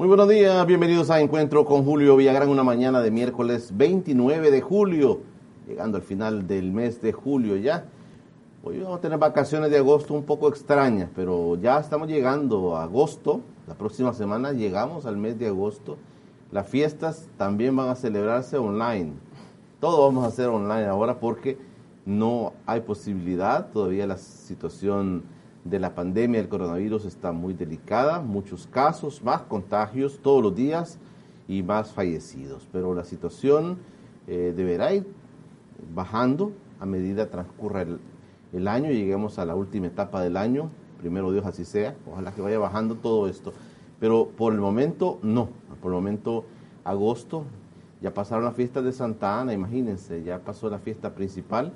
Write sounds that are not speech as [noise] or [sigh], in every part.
Muy buenos días, bienvenidos a Encuentro con Julio Villagrán, una mañana de miércoles 29 de julio, llegando al final del mes de julio ya. Hoy vamos a tener vacaciones de agosto un poco extrañas, pero ya estamos llegando a agosto, la próxima semana llegamos al mes de agosto. Las fiestas también van a celebrarse online. Todo vamos a hacer online ahora porque no hay posibilidad, todavía la situación de la pandemia del coronavirus está muy delicada, muchos casos, más contagios todos los días y más fallecidos. Pero la situación eh, deberá ir bajando a medida transcurra el, el año y lleguemos a la última etapa del año. Primero Dios así sea, ojalá que vaya bajando todo esto. Pero por el momento no, por el momento agosto, ya pasaron las fiestas de Santa Ana, imagínense, ya pasó la fiesta principal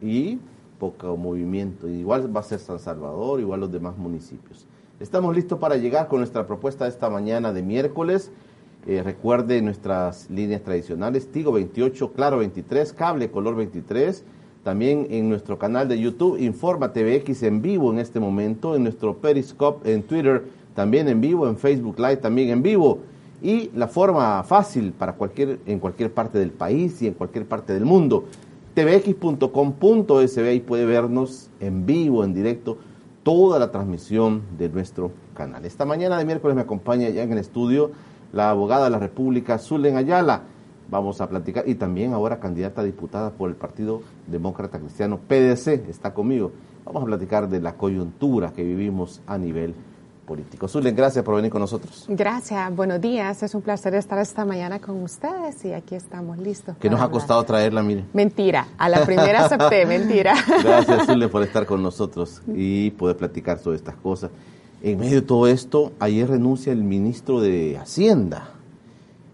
y poco movimiento. Igual va a ser San Salvador, igual los demás municipios. Estamos listos para llegar con nuestra propuesta de esta mañana de miércoles. Eh, recuerde nuestras líneas tradicionales, Tigo 28, Claro 23, Cable Color 23. También en nuestro canal de YouTube, Informa TVX en vivo en este momento, en nuestro Periscope en Twitter también en vivo, en Facebook Live también en vivo. Y la forma fácil para cualquier, en cualquier parte del país y en cualquier parte del mundo, tvx.com.sb, ahí puede vernos en vivo, en directo, toda la transmisión de nuestro canal. Esta mañana de miércoles me acompaña ya en el estudio la abogada de la República, Zulen Ayala. Vamos a platicar, y también ahora candidata a diputada por el Partido Demócrata Cristiano, PDC, está conmigo. Vamos a platicar de la coyuntura que vivimos a nivel político. Zulen, gracias por venir con nosotros. Gracias, buenos días. Es un placer estar esta mañana con ustedes y aquí estamos listos. Que nos ha costado traerla, mire. Mentira, a la primera acepté, [laughs] mentira. Gracias, Zulen, por estar con [laughs] nosotros y poder platicar sobre estas cosas. En medio de todo esto, ayer renuncia el ministro de Hacienda.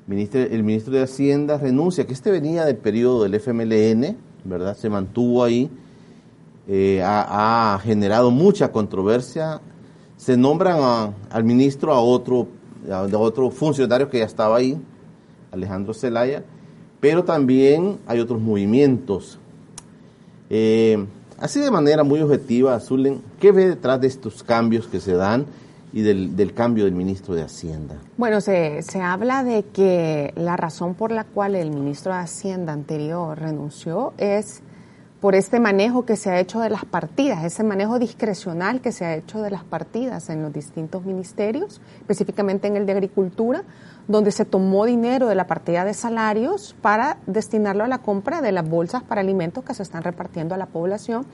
el ministro de Hacienda renuncia, que este venía del periodo del FMLN, ¿verdad? Se mantuvo ahí, eh, ha, ha generado mucha controversia se nombran al ministro a otro, a otro funcionario que ya estaba ahí, Alejandro Zelaya, pero también hay otros movimientos. Eh, así de manera muy objetiva, Zulen, ¿qué ve detrás de estos cambios que se dan y del, del cambio del ministro de Hacienda? Bueno, se, se habla de que la razón por la cual el ministro de Hacienda anterior renunció es por este manejo que se ha hecho de las partidas, ese manejo discrecional que se ha hecho de las partidas en los distintos ministerios, específicamente en el de Agricultura, donde se tomó dinero de la partida de salarios para destinarlo a la compra de las bolsas para alimentos que se están repartiendo a la población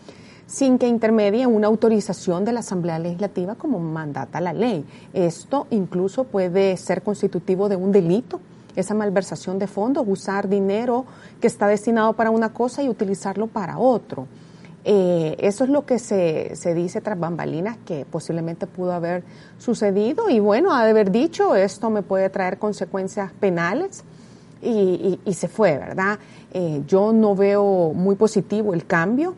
sin que intermedie una autorización de la Asamblea Legislativa como mandata la ley. Esto incluso puede ser constitutivo de un delito esa malversación de fondos, usar dinero que está destinado para una cosa y utilizarlo para otro. Eh, eso es lo que se, se, dice tras bambalinas que posiblemente pudo haber sucedido y bueno, ha de haber dicho esto me puede traer consecuencias penales y, y, se fue, ¿verdad? Eh, yo no veo muy positivo el cambio.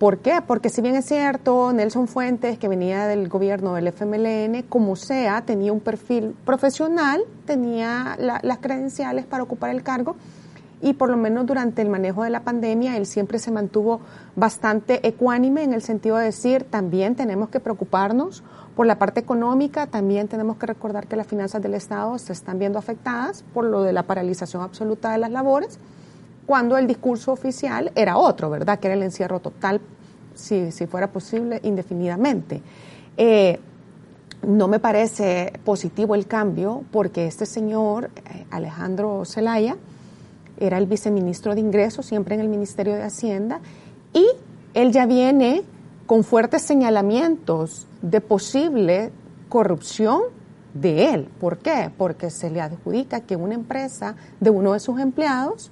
¿Por qué? Porque si bien es cierto, Nelson Fuentes, que venía del gobierno del FMLN, como sea, tenía un perfil profesional, tenía las credenciales para ocupar el cargo y por lo menos durante el manejo de la pandemia él siempre se mantuvo bastante ecuánime en el sentido de decir también tenemos que preocuparnos por la parte económica, también tenemos que recordar que las finanzas del Estado se están viendo afectadas por lo de la paralización absoluta de las labores cuando el discurso oficial era otro, ¿verdad? Que era el encierro total, si, si fuera posible, indefinidamente. Eh, no me parece positivo el cambio porque este señor, eh, Alejandro Zelaya, era el viceministro de Ingresos, siempre en el Ministerio de Hacienda, y él ya viene con fuertes señalamientos de posible corrupción de él. ¿Por qué? Porque se le adjudica que una empresa de uno de sus empleados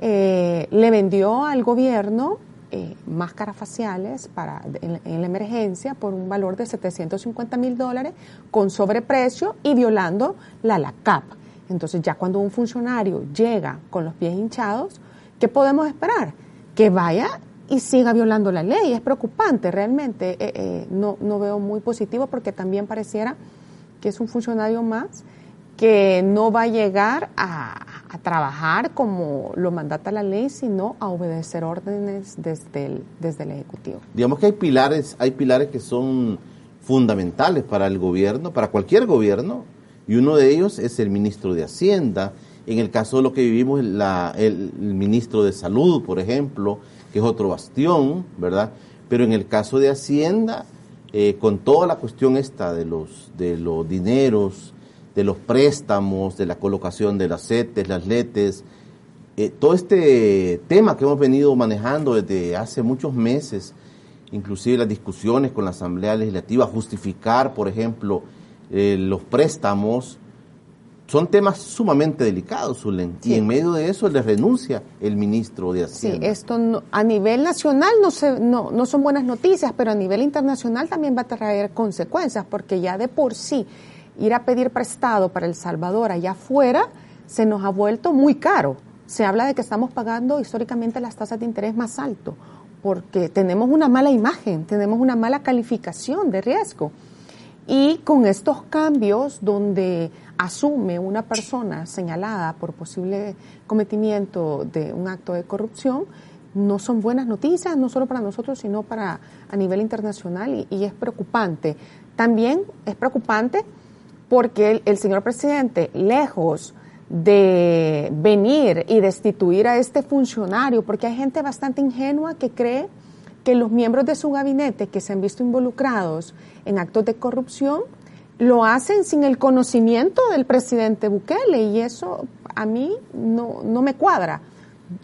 eh, le vendió al gobierno eh, máscaras faciales para, en, en, la emergencia por un valor de 750 mil dólares con sobreprecio y violando la LACAP. Entonces ya cuando un funcionario llega con los pies hinchados, ¿qué podemos esperar? Que vaya y siga violando la ley. Es preocupante realmente. Eh, eh, no, no veo muy positivo porque también pareciera que es un funcionario más que no va a llegar a, a, trabajar como lo mandata la ley, sino a obedecer órdenes desde el, desde el Ejecutivo. Digamos que hay pilares, hay pilares que son fundamentales para el gobierno, para cualquier gobierno, y uno de ellos es el ministro de Hacienda. En el caso de lo que vivimos, el, el ministro de Salud, por ejemplo, que es otro bastión, ¿verdad? Pero en el caso de Hacienda, eh, con toda la cuestión esta de los, de los dineros, de los préstamos, de la colocación de las CETES, las LETES, eh, todo este tema que hemos venido manejando desde hace muchos meses, inclusive las discusiones con la Asamblea Legislativa, justificar, por ejemplo, eh, los préstamos, son temas sumamente delicados, Zulen, sí. y en medio de eso le renuncia el ministro de Hacienda. Sí, esto no, a nivel nacional no, se, no, no son buenas noticias, pero a nivel internacional también va a traer consecuencias, porque ya de por sí ir a pedir prestado para El Salvador allá afuera se nos ha vuelto muy caro. Se habla de que estamos pagando históricamente las tasas de interés más alto, porque tenemos una mala imagen, tenemos una mala calificación de riesgo. Y con estos cambios donde asume una persona señalada por posible cometimiento de un acto de corrupción, no son buenas noticias, no solo para nosotros, sino para a nivel internacional y, y es preocupante. También es preocupante porque el, el, señor presidente, lejos de venir y destituir a este funcionario, porque hay gente bastante ingenua que cree que los miembros de su gabinete que se han visto involucrados en actos de corrupción lo hacen sin el conocimiento del presidente Bukele y eso a mí no, no me cuadra.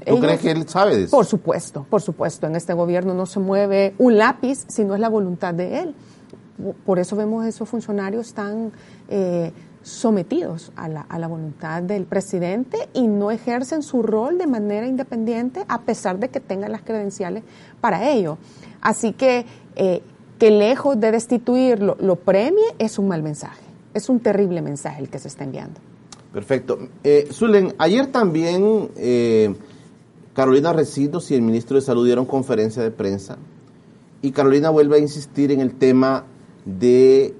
¿Tú Ellos, crees que él sabe de eso? Por supuesto, por supuesto. En este gobierno no se mueve un lápiz si no es la voluntad de él. Por eso vemos esos funcionarios tan eh, sometidos a la, a la, voluntad del presidente y no ejercen su rol de manera independiente a pesar de que tengan las credenciales para ello. Así que eh, que lejos de destituirlo lo premie es un mal mensaje, es un terrible mensaje el que se está enviando. Perfecto. Eh, Zulen, ayer también eh, Carolina Recitos y el ministro de Salud dieron conferencia de prensa y Carolina vuelve a insistir en el tema de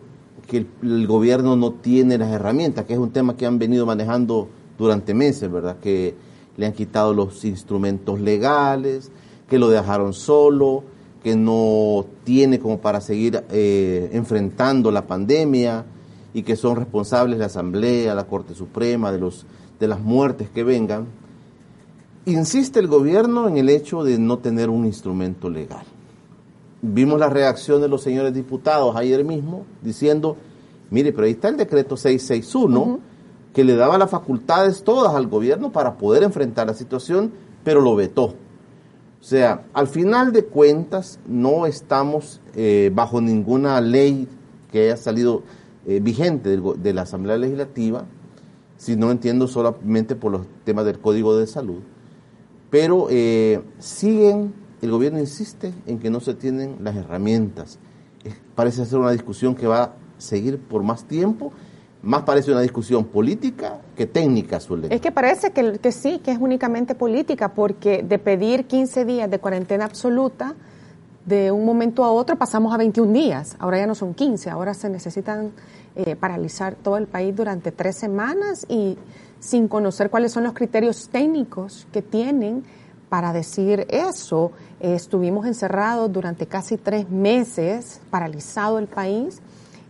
que el, gobierno no tiene las herramientas, que es un tema que han venido manejando durante meses, ¿verdad? Que le han quitado los instrumentos legales, que lo dejaron solo, que no tiene como para seguir eh, enfrentando la pandemia y que son responsables la Asamblea, la Corte Suprema, de, los, de las muertes que vengan, insiste el gobierno en el hecho de no tener un instrumento legal. Vimos la reacción de los señores diputados ayer mismo diciendo, mire, pero ahí está el decreto 661, uh -huh. que le daba las facultades todas al gobierno para poder enfrentar la situación, pero lo vetó. O sea, al final de cuentas no estamos eh, bajo ninguna ley que haya salido eh, vigente de, de, la Asamblea Legislativa, si no entiendo solamente por los temas del Código de Salud, pero eh, siguen, el gobierno insiste en que no se tienen las herramientas. parece ser una discusión que va a seguir por más tiempo más parece una discusión política que técnica, suele. Es que parece que, que, sí, que es únicamente política, porque de pedir 15 días de cuarentena absoluta, de un momento a otro pasamos a 21 días. Ahora ya no son 15, ahora se necesitan eh, paralizar todo el país durante tres semanas y sin conocer cuáles son los criterios técnicos que tienen para decir eso. Estuvimos encerrados durante casi tres meses, paralizado el país,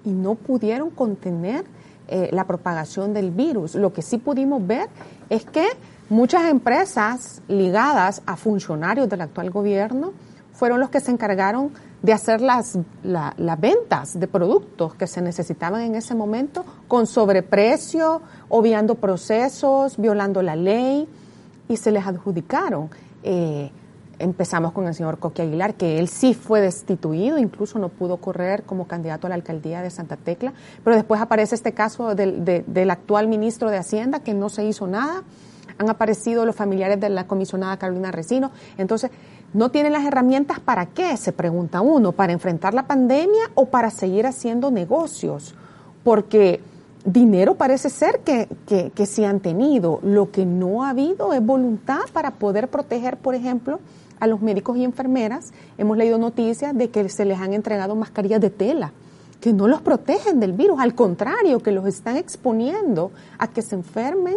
y no pudieron contener eh, la propagación del virus. Lo que sí pudimos ver es que muchas empresas ligadas a funcionarios del actual gobierno fueron los que se encargaron de hacer las, la, las ventas de productos que se necesitaban en ese momento con sobreprecio, obviando procesos, violando la ley y se les adjudicaron. Eh, empezamos con el señor Coque Aguilar, que él sí fue destituido, incluso no pudo correr como candidato a la alcaldía de Santa Tecla, pero después aparece este caso del, de, del actual ministro de Hacienda, que no se hizo nada, han aparecido los familiares de la comisionada Carolina Resino, entonces no tienen las herramientas para qué, se pregunta uno, para enfrentar la pandemia o para seguir haciendo negocios, porque dinero parece ser que, que, que sí han tenido, lo que no ha habido es voluntad para poder proteger, por ejemplo, a los médicos y enfermeras. Hemos leído noticias de que se les han entregado mascarillas de tela que no los protegen del virus, al contrario, que los están exponiendo a que se enfermen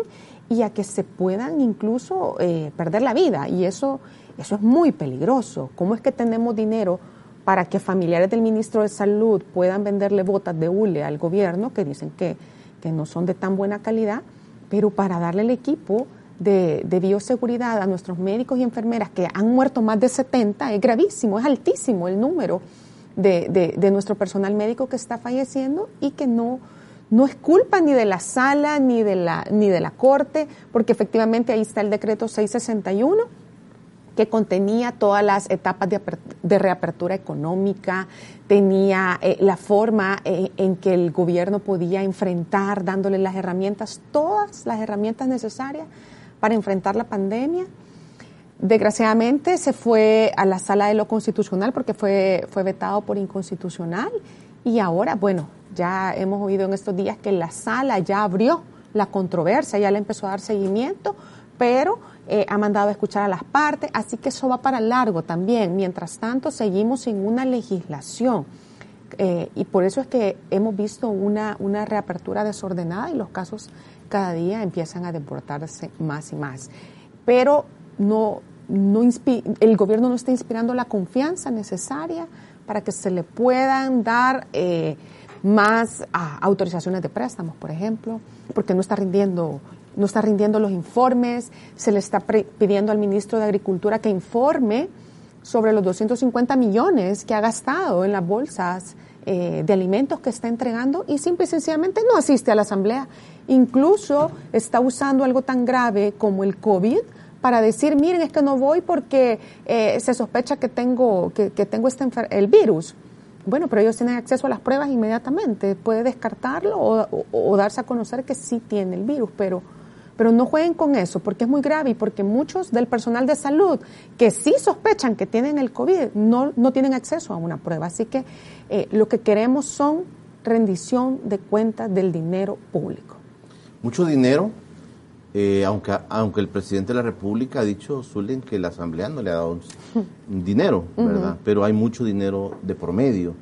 y a que se puedan incluso eh, perder la vida. Y eso, eso es muy peligroso. ¿Cómo es que tenemos dinero para que familiares del ministro de Salud puedan venderle botas de hule al gobierno, que dicen que, que no son de tan buena calidad, pero para darle el equipo de, de, bioseguridad a nuestros médicos y enfermeras, que han muerto más de 70, es gravísimo, es altísimo el número de, de, nuestro personal médico que está falleciendo y que no, no es culpa ni de la sala ni de la, ni de la corte, porque efectivamente ahí está el decreto 661 que contenía todas las etapas de, reapertura económica, tenía eh, la forma eh, en que el gobierno podía enfrentar, dándole las herramientas, todas las herramientas necesarias para enfrentar la pandemia. Desgraciadamente se fue a la sala de lo constitucional porque fue, fue vetado por inconstitucional y ahora, bueno, ya hemos oído en estos días que la sala ya abrió la controversia, ya le empezó a dar seguimiento, pero eh, ha mandado a escuchar a las partes, así que eso va para largo también. Mientras tanto, seguimos sin una legislación. Eh, y por eso es que hemos visto una, una reapertura desordenada y los casos cada día empiezan a deportarse más y más. Pero no, no el gobierno no está inspirando la confianza necesaria para que se le puedan dar eh, más ah, autorizaciones de préstamos, por ejemplo, porque no está rindiendo no está rindiendo los informes, se le está pidiendo al ministro de Agricultura que informe sobre los 250 millones que ha gastado en las bolsas eh, de alimentos que está entregando y simple y sencillamente no asiste a la asamblea. Incluso está usando algo tan grave como el COVID para decir, miren, es que no voy porque eh, se sospecha que tengo, que, tengo este el virus. Bueno, pero ellos tienen acceso a las pruebas inmediatamente. Puede descartarlo o, darse a conocer que sí tiene el virus, pero, pero no jueguen con eso porque es muy grave y porque muchos del personal de salud que sí sospechan que tienen el COVID no, no tienen acceso a una prueba. Así que eh, lo que queremos son rendición de cuentas del dinero público. Mucho dinero, eh, aunque, aunque el presidente de la República ha dicho, Zulen, que la Asamblea no le ha dado [laughs] dinero, ¿verdad? Pero hay mucho dinero de promedio.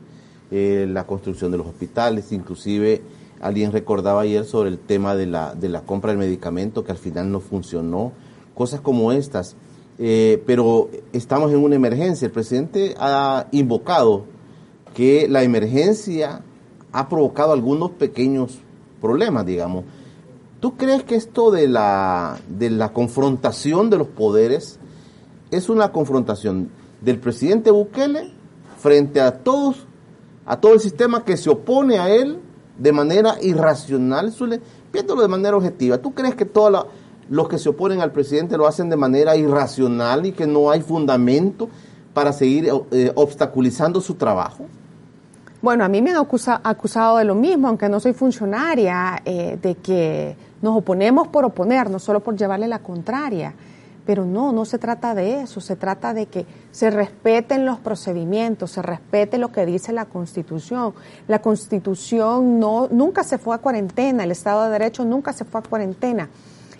Eh, la construcción de los hospitales, inclusive alguien recordaba ayer sobre el tema de la, de la compra del medicamento que al final no funcionó, cosas como estas. Eh, pero estamos en una emergencia. El presidente ha invocado que la emergencia ha provocado algunos pequeños problemas, digamos. ¿Tú crees que esto de la, de la confrontación de los poderes es una confrontación del presidente Bukele frente a todos, a todo el sistema que se opone a él de manera irracional, viéndolo de manera objetiva? ¿Tú crees que todos los que se oponen al presidente lo hacen de manera irracional y que no hay fundamento para seguir eh, obstaculizando su trabajo? Bueno, a mí me han acusado de lo mismo, aunque no soy funcionaria, eh, de que nos oponemos por oponernos, solo por llevarle la contraria. Pero no, no se trata de eso, se trata de que se respeten los procedimientos, se respete lo que dice la Constitución. La Constitución no, nunca se fue a cuarentena, el Estado de Derecho nunca se fue a cuarentena.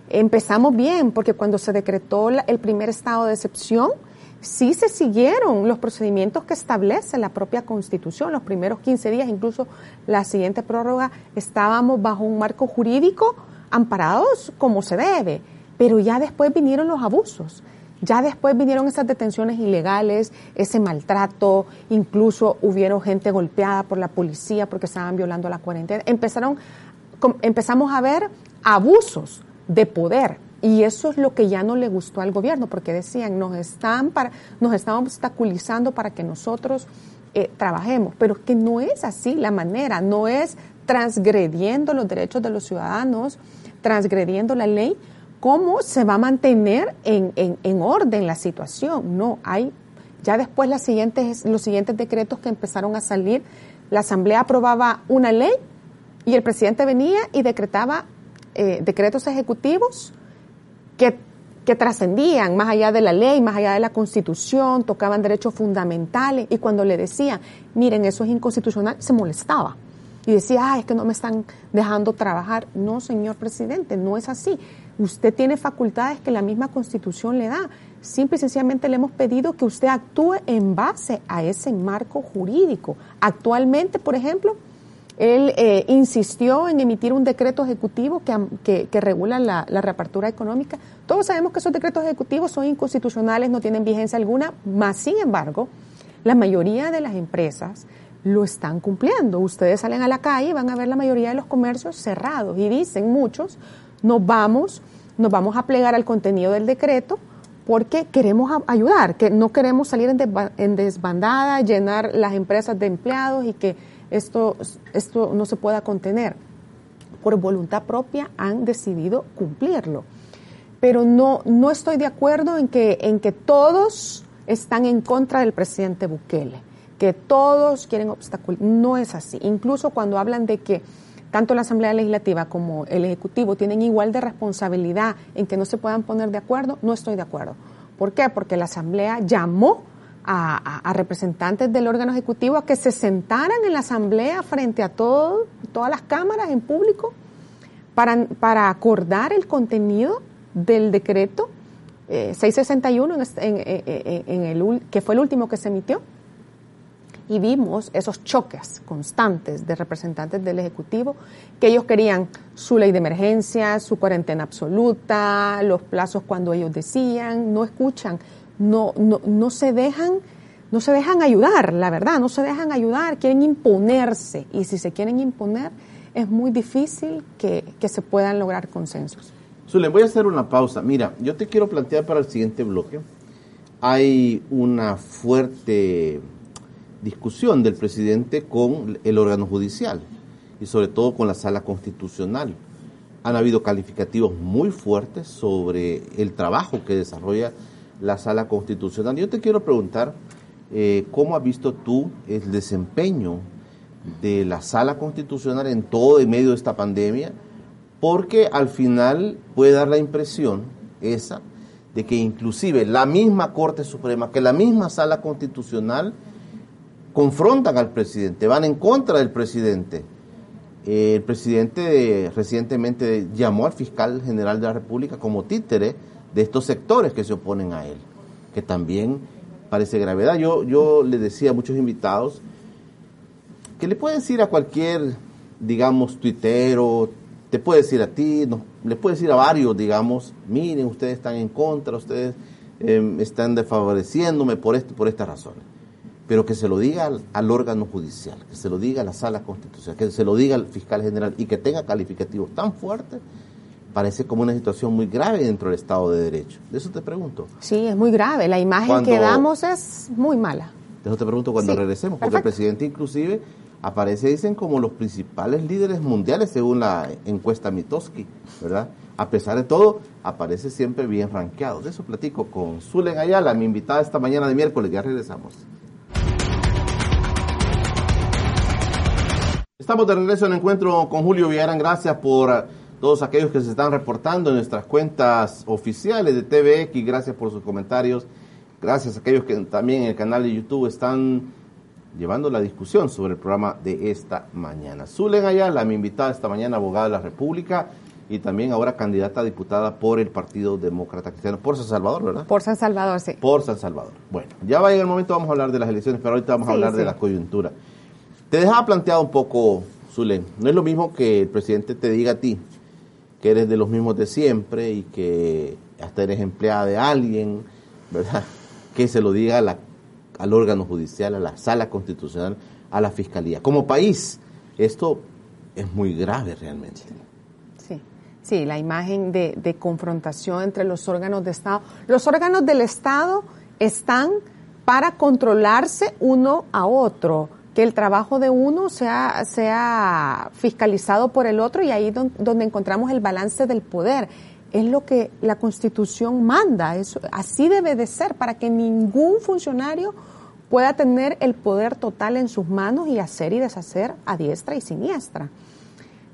Empezamos bien, porque cuando se decretó el primer estado de excepción, sí se siguieron los procedimientos que establece la propia Constitución. Los primeros 15 días, incluso la siguiente prórroga, estábamos bajo un marco jurídico amparados como se debe, pero ya después vinieron los abusos. Ya después vinieron esas detenciones ilegales, ese maltrato, incluso hubieron gente golpeada por la policía porque estaban violando la cuarentena. Empezaron, empezamos a ver abusos de poder y eso es lo que ya no le gustó al gobierno porque decían nos están para, nos están obstaculizando para que nosotros eh, trabajemos, pero que no es así la manera, no es transgrediendo los derechos de los ciudadanos, transgrediendo la ley, ¿cómo se va a mantener en, en, orden la situación? No, hay ya después las siguientes, los siguientes decretos que empezaron a salir, la Asamblea aprobaba una ley y el presidente venía y decretaba eh, decretos ejecutivos que que trascendían más allá de la ley, más allá de la constitución, tocaban derechos fundamentales y cuando le decían, miren, eso es inconstitucional, se molestaba y decía, ah, es que no me están dejando trabajar. No, señor presidente, no es así. Usted tiene facultades que la misma constitución le da. Simple y sencillamente le hemos pedido que usted actúe en base a ese marco jurídico. Actualmente, por ejemplo, él eh, insistió en emitir un decreto ejecutivo que, que, regula la, la, reapertura económica. Todos sabemos que esos decretos ejecutivos son inconstitucionales, no tienen vigencia alguna, más sin embargo, la mayoría de las empresas lo están cumpliendo. Ustedes salen a la calle y van a ver la mayoría de los comercios cerrados y dicen muchos, nos vamos, nos vamos a plegar al contenido del decreto porque queremos ayudar, que no queremos salir en desbandada, llenar las empresas de empleados y que esto, esto no se pueda contener. Por voluntad propia han decidido cumplirlo. Pero no, no estoy de acuerdo en que, en que todos están en contra del presidente Bukele, que todos quieren obstaculizar. No es así. Incluso cuando hablan de que tanto la Asamblea Legislativa como el Ejecutivo tienen igual de responsabilidad en que no se puedan poner de acuerdo, no estoy de acuerdo. ¿Por qué? Porque la Asamblea llamó a, representantes del órgano ejecutivo a que se sentaran en la asamblea frente a todo, todas las cámaras en público para, acordar el contenido del decreto 661 eh, en, en, el, que fue el último que se emitió y vimos esos choques constantes de representantes del Ejecutivo, que ellos querían su ley de emergencia, su cuarentena absoluta, los plazos cuando ellos decían, no escuchan no, no, no se dejan no se dejan ayudar, la verdad, no se dejan ayudar, quieren imponerse y si se quieren imponer es muy difícil que, se puedan lograr consensos. Zulen, voy a hacer una pausa. Mira, yo te quiero plantear para el siguiente bloque. Hay una fuerte discusión del presidente con el órgano judicial y sobre todo con la sala constitucional. Han habido calificativos muy fuertes sobre el trabajo que desarrolla la sala constitucional. Yo te quiero preguntar, eh, ¿cómo has visto tú el desempeño de la sala constitucional en todo el medio de esta pandemia? Porque al final puede dar la impresión esa de que inclusive la misma Corte Suprema, que la misma sala constitucional confrontan al presidente, van en contra del presidente. el presidente recientemente llamó al fiscal general de la República como títere de estos sectores que se oponen a él, que también parece gravedad. Yo, yo le decía a muchos invitados que le puede decir a cualquier, digamos, tuitero, te puede decir a ti, no, le puede decir a varios, digamos, miren, ustedes están en contra, ustedes em, están desfavoreciéndome por esto por estas razones. Pero que se lo diga al, al, órgano judicial, que se lo diga a la sala constitucional, que se lo diga al fiscal general y que tenga calificativos tan fuertes parece como una situación muy grave dentro del Estado de Derecho. De eso te pregunto. Sí, es muy grave. La imagen que damos es muy mala. De eso te pregunto cuando regresemos, porque el presidente inclusive aparece, dicen, como los principales líderes mundiales según la encuesta Mitoski, ¿verdad? A pesar de todo, aparece siempre bien rankeado. De eso platico con Zulen Ayala, mi invitada esta mañana de miércoles. Ya regresamos. Estamos de regreso en encuentro con Julio Villarán. Gracias por todos aquellos que se están reportando en nuestras cuentas oficiales de TVX, gracias por sus comentarios, gracias a aquellos que también en el canal de YouTube están llevando la discusión sobre el programa de esta mañana. Zulen Ayala, mi invitada esta mañana, abogada de la República y también ahora candidata a diputada por el Partido Demócrata Cristiano, por San Salvador, ¿verdad? Por San Salvador, sí. Por San Salvador. Bueno, ya va a llegar el momento, vamos a hablar de las elecciones, pero ahorita vamos a hablar de la coyuntura. Te dejaba planteado un poco, Zulen, no es lo mismo que el presidente te diga a ti, que eres de los mismos de siempre y que hasta eres empleada de alguien, ¿verdad? [laughs] Que se lo diga al órgano judicial, a la sala constitucional, a la fiscalía. Como país, esto es muy grave realmente. Sí, sí, la imagen de confrontación entre los órganos de Estado. Los órganos del Estado están para controlarse uno a otro que el trabajo de uno sea, sea fiscalizado por el otro y ahí donde encontramos el balance del poder. Es lo que la Constitución manda, eso, así debe de ser para que ningún funcionario pueda tener el poder total en sus manos y hacer y deshacer a diestra y siniestra.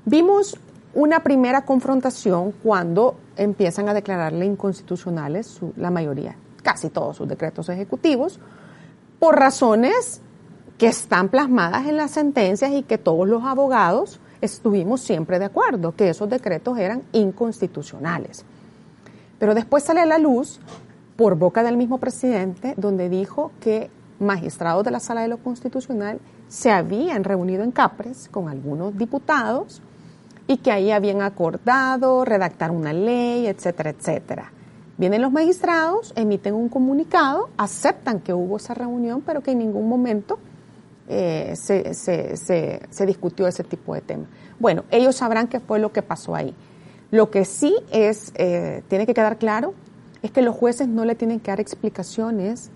Vimos una primera confrontación cuando empiezan a declararle inconstitucionales la mayoría, casi todos sus decretos ejecutivos, por razones que están plasmadas en las sentencias y que todos los abogados estuvimos siempre de acuerdo, que esos decretos eran inconstitucionales. Pero después sale a la luz, por boca del mismo presidente, donde dijo que magistrados de la Sala de lo Constitucional se habían reunido en Capres con algunos diputados y que ahí habían acordado redactar una ley, etcétera, etcétera. Vienen los magistrados, emiten un comunicado, aceptan que hubo esa reunión, pero que en ningún momento eh, se, se- se- se discutió ese tipo de tema. Bueno, ellos sabrán qué fue lo que pasó ahí. Lo que sí es, eh, tiene que quedar claro, es que los jueces no le tienen que dar explicaciones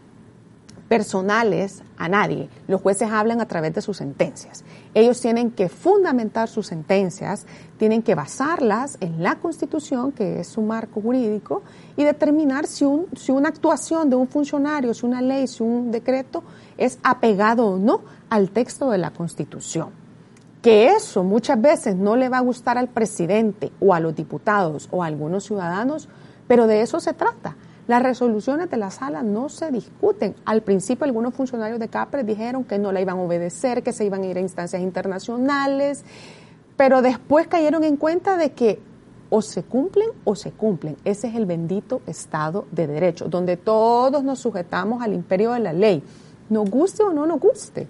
personales a nadie. Los jueces hablan a través de sus sentencias. Ellos tienen que fundamentar sus sentencias, tienen que basarlas en la Constitución, que es su marco jurídico, y determinar si, un, si una actuación de un funcionario, si una ley, si un decreto es apegado o no al texto de la Constitución. Que eso muchas veces no le va a gustar al presidente o a los diputados o a algunos ciudadanos, pero de eso se trata. Las resoluciones de la sala no se discuten. Al principio algunos funcionarios de CAPRES dijeron que no la iban a obedecer, que se iban a ir a instancias internacionales, pero después cayeron en cuenta de que o se cumplen o se cumplen. Ese es el bendito Estado de Derecho, donde todos nos sujetamos al imperio de la ley, nos guste o no nos guste.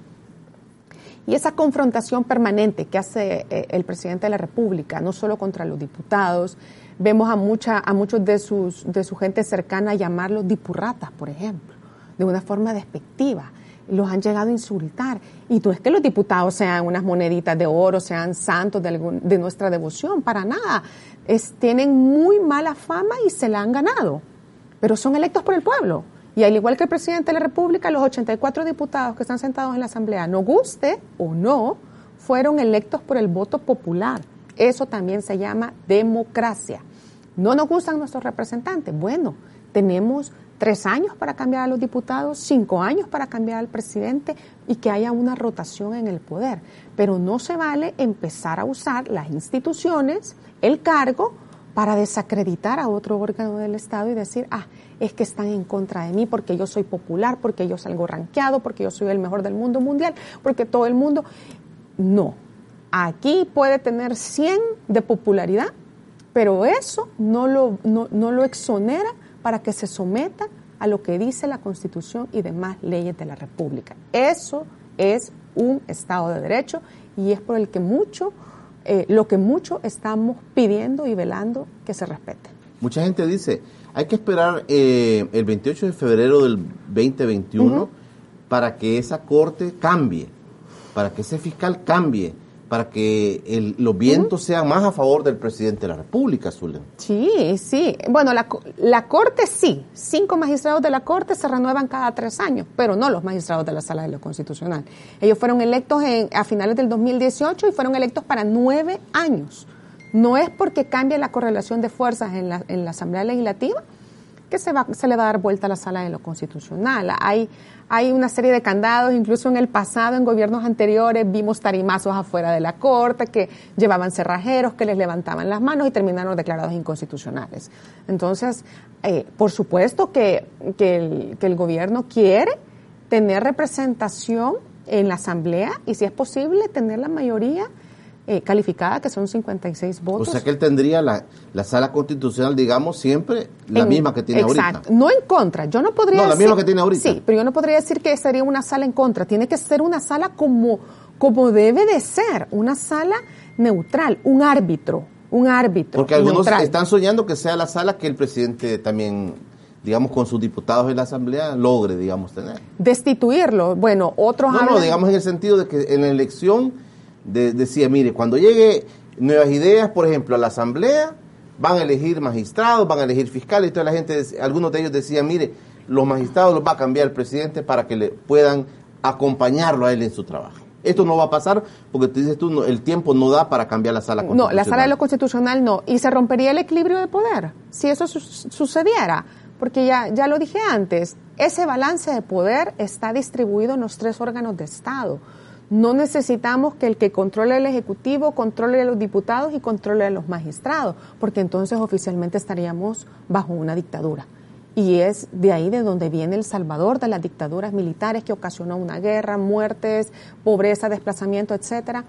Y esa confrontación permanente que hace eh, el presidente de la República, no solo contra los diputados, vemos a, mucha, a muchos de, sus, de su gente cercana llamarlos dipurratas, por ejemplo, de una forma despectiva. Los han llegado a insultar. Y no es que los diputados sean unas moneditas de oro, sean santos de, algún- de nuestra devoción, para nada. Es, tienen muy mala fama y se la han ganado, pero son electos por el pueblo. Y al igual que el presidente de la República, los 84 diputados que están sentados en la Asamblea, no guste o no, fueron electos por el voto popular. Eso también se llama democracia. No nos gustan nuestros representantes. Bueno, tenemos tres años para cambiar a los diputados, cinco años para cambiar al presidente y que haya una rotación en el poder. Pero no se vale empezar a usar las instituciones, el cargo, para desacreditar a otro órgano del Estado y decir, ah, es que están en contra de mí porque yo soy popular, porque yo salgo ranqueado, porque yo soy el mejor del mundo mundial, porque todo el mundo... No, aquí puede tener 100 de popularidad, pero eso no lo, no, no lo exonera para que se someta a lo que dice la Constitución y demás leyes de la República. Eso es un Estado de Derecho y es por el que mucho, eh, lo que mucho estamos pidiendo y velando que se respete. Mucha gente dice, hay que esperar eh, el 28 de febrero del 2021 para que esa corte cambie, para que ese fiscal cambie, para que el- los vientos sean más a favor del presidente de la República, Zulen. Sí, sí. Bueno, la, la Corte sí. Cinco magistrados de la Corte se renuevan cada tres años, pero no los magistrados de la Sala de lo Constitucional. Ellos fueron electos en- a finales del 2018 y fueron electos para nueve años. No es porque cambie la correlación de fuerzas en la, en la Asamblea Legislativa que se, va, se le va a dar vuelta a la sala de lo constitucional. Hay, hay una serie de candados, incluso en el pasado, en gobiernos anteriores, vimos tarimazos afuera de la corte que llevaban cerrajeros, que les levantaban las manos y terminaron declarados inconstitucionales. Entonces, eh, por supuesto que, que, el, que el gobierno quiere tener representación en la asamblea y, si es posible, tener la mayoría eh, calificada, que son 56 O votos. sea que él tendría la, la sala constitucional, digamos, siempre la En- misma que tiene exacto. ahorita. No en contra. Yo no podría No, la decir- misma que tiene ahorita. Sí, pero yo no podría decir que sería una sala en contra. Tiene que ser una sala como, como debe de ser. Una sala neutral, un árbitro. Un árbitro. Porque algunos neutral. están soñando que sea la sala que el presidente también, digamos, con sus diputados en la Asamblea logre, digamos, tener. Destituirlo. Bueno, otros No, no, digamos en el sentido de que en la elección de- decía, mire, cuando llegue nuevas ideas, por ejemplo, a la asamblea, van a elegir magistrados, van a elegir fiscales, y toda la gente, algunos de ellos decían, mire, los magistrados los va a cambiar el presidente para que le puedan acompañarlo a él en su trabajo. Esto no va a pasar porque tú dices tú, no, el tiempo no da para cambiar la sala No, la sala de lo constitucional. constitucional no. Y se rompería el equilibrio de poder si eso su- sucediera. Porque ya, ya lo dije antes, ese balance de poder está distribuido en los tres órganos de Estado. No necesitamos que el que controle el Ejecutivo controle a los diputados y controle a los magistrados, porque entonces oficialmente estaríamos bajo una dictadura. Y es de ahí de donde viene el salvador de las dictaduras militares que ocasionó una guerra, muertes, pobreza, desplazamiento, etcétera.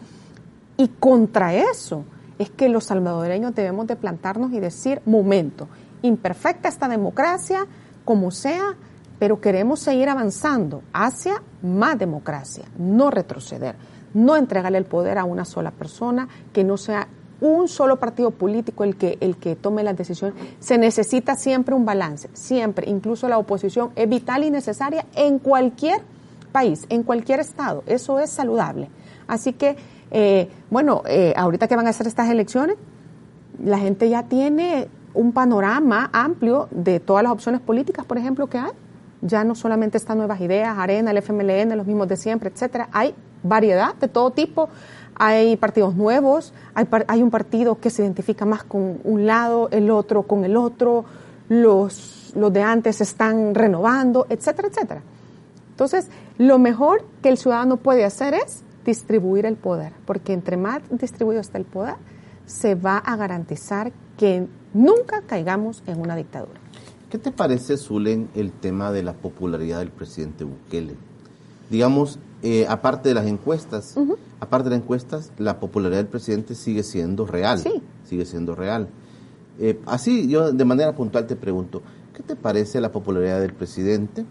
Y contra eso es que los salvadoreños debemos de plantarnos y decir, momento, imperfecta esta democracia, como sea, pero queremos seguir avanzando hacia más democracia, no retroceder, no entregarle el poder a una sola persona, que no sea un solo partido político el que, el que tome la decisión. Se necesita siempre un balance, siempre, incluso la oposición es vital y necesaria en cualquier país, en cualquier estado, eso es saludable. Así que, eh, bueno, eh, ahorita que van a hacer estas elecciones, la gente ya tiene un panorama amplio de todas las opciones políticas, por ejemplo, que hay. Ya no solamente están nuevas ideas, Arena, el FMLN, los mismos de siempre, etcétera. Hay variedad de todo tipo. Hay partidos nuevos, hay, hay un partido que se identifica más con un lado, el otro con el otro, los, los de antes se están renovando, etcétera, etcétera. Entonces, lo mejor que el ciudadano puede hacer es distribuir el poder, porque entre más distribuido está el poder, se va a garantizar que nunca caigamos en una dictadura. ¿Qué te parece, Zulen, el tema de la popularidad del presidente Bukele? Digamos, eh, aparte de las encuestas, aparte de las encuestas, la popularidad del presidente sigue siendo real. Sí. Sigue siendo real. Eh, así, yo de manera puntual te pregunto, ¿qué te parece la popularidad del presidente?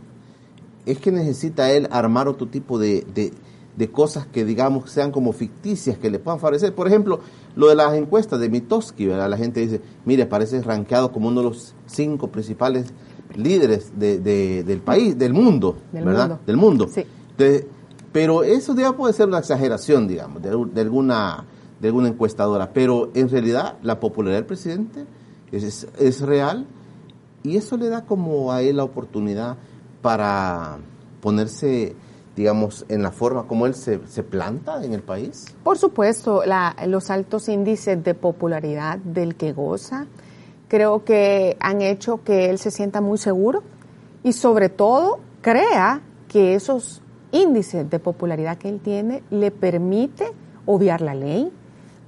¿Es que necesita él armar otro tipo de, de, de cosas que, digamos, sean como ficticias, que le puedan favorecer? Por ejemplo, lo de las encuestas de Mitoski, ¿verdad? La gente dice, mire, parece rankeado como uno de los cinco principales líderes de, de, del país, del mundo, Del ¿verdad? mundo. Del mundo. Sí. De- pero eso ya puede ser una exageración, digamos, de, alguna, de alguna encuestadora. Pero en realidad la popularidad del presidente es, es, es real y eso le da como a él la oportunidad para ponerse, digamos, en la forma como él se, planta en el país. Por supuesto, la- los altos índices de popularidad del que goza creo que han hecho que él se sienta muy seguro y sobre todo crea que esos índices de popularidad que él tiene le permite obviar la ley,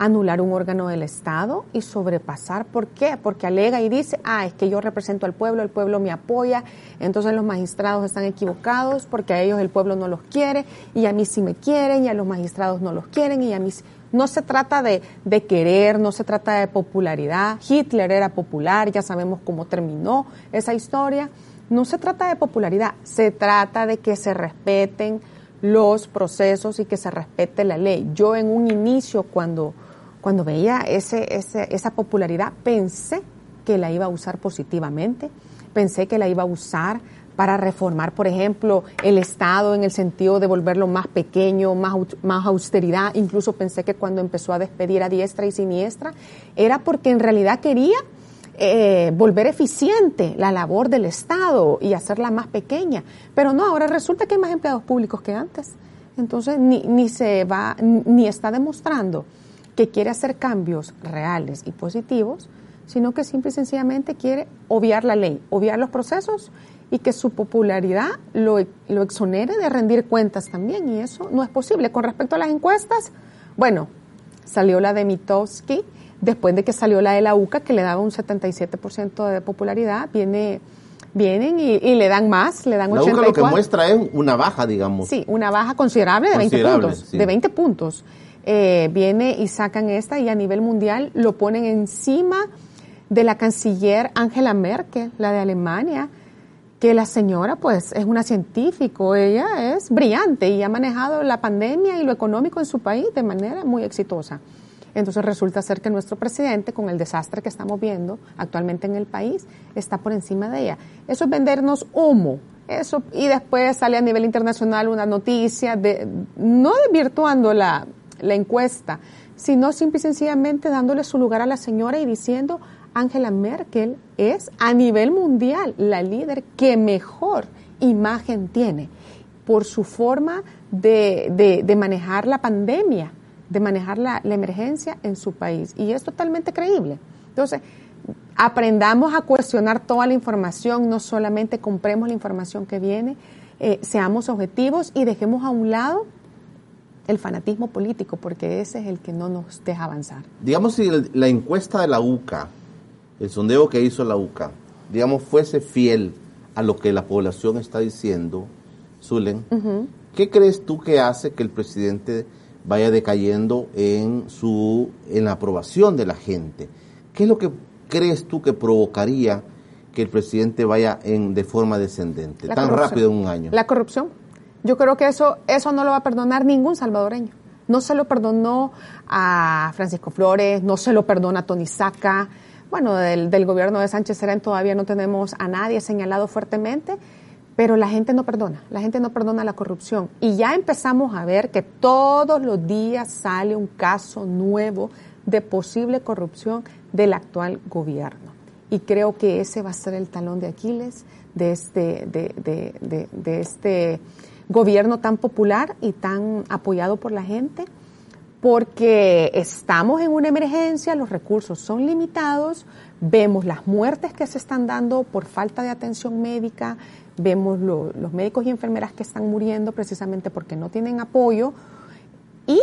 anular un órgano del Estado y sobrepasar. ¿Por qué? Porque alega y dice, ah, es que yo represento al pueblo, el pueblo me apoya, entonces los magistrados están equivocados porque a ellos el pueblo no los quiere y a mí sí me quieren y a los magistrados no los quieren y a mí sí. No se trata de, de querer, no se trata de popularidad. Hitler era popular, ya sabemos cómo terminó esa historia. No se trata de popularidad, se trata de que se respeten los procesos y que se respete la ley. Yo en un inicio, cuando, cuando veía ese, ese, esa popularidad, pensé que la iba a usar positivamente, pensé que la iba a usar para reformar, por ejemplo, el Estado en el sentido de volverlo más pequeño, más, más austeridad. Incluso pensé que cuando empezó a despedir a diestra y siniestra era porque en realidad quería eh, volver eficiente la labor del Estado y hacerla más pequeña. Pero no, ahora resulta que hay más empleados públicos que antes. Entonces, ni, ni se va, ni está demostrando que quiere hacer cambios reales y positivos, sino que simple y sencillamente quiere obviar la ley, obviar los procesos y que su popularidad lo, lo exonere de rendir cuentas también, y eso no es posible. Con respecto a las encuestas, bueno, salió la de Mitowski, después de que salió la de la UCA, que le daba un 77% de popularidad, viene, vienen y, y le dan más, le dan La 84. UCA lo que muestra es una baja, digamos. Sí, una baja considerable de 20 Considerable, puntos. sí. De 20 puntos. Eh, viene y sacan esta y a nivel mundial lo ponen encima de la canciller Angela Merkel, la de Alemania, que la señora pues es una científico, ella es brillante y ha manejado la pandemia y lo económico en su país de manera muy exitosa. Entonces resulta ser que nuestro presidente, con el desastre que estamos viendo actualmente en el país, está por encima de ella. Eso es vendernos humo. Eso, y después sale a nivel internacional una noticia de, no desvirtuando la, la encuesta, sino simple y sencillamente dándole su lugar a la señora y diciendo, Angela Merkel es a nivel mundial la líder que mejor imagen tiene por su forma de, de, manejar la pandemia, de manejar la, la emergencia en su país. Y es totalmente creíble. Entonces, aprendamos a cuestionar toda la información, no solamente compremos la información que viene, eh, seamos objetivos y dejemos a un lado el fanatismo político, porque ese es el que no nos deja avanzar. Digamos, si la encuesta de la UCA, el sondeo que hizo la UCA, digamos, fuese fiel a lo que la población está diciendo, Zulen, ¿qué crees tú que hace que el presidente vaya decayendo en su en la aprobación de la gente? ¿Qué es lo que crees tú que provocaría que el presidente vaya en de forma descendente La tan corrupción. rápido en un año? La corrupción. Yo creo que eso, eso no lo va a perdonar ningún salvadoreño. No se lo perdonó a Francisco Flores, no se lo perdona a Tony Saca. Bueno, del, del gobierno de Sánchez Serén todavía no tenemos a nadie señalado fuertemente, pero la gente no perdona, la gente no perdona la corrupción. Y ya empezamos a ver que todos los días sale un caso nuevo de posible corrupción del actual gobierno. Y creo que ese va a ser el talón de Aquiles de este, de, de- de- de este gobierno tan popular y tan apoyado por la gente, porque estamos en una emergencia, los recursos son limitados, vemos las muertes que se están dando por falta de atención médica, vemos lo- los médicos y enfermeras que están muriendo precisamente porque no tienen apoyo y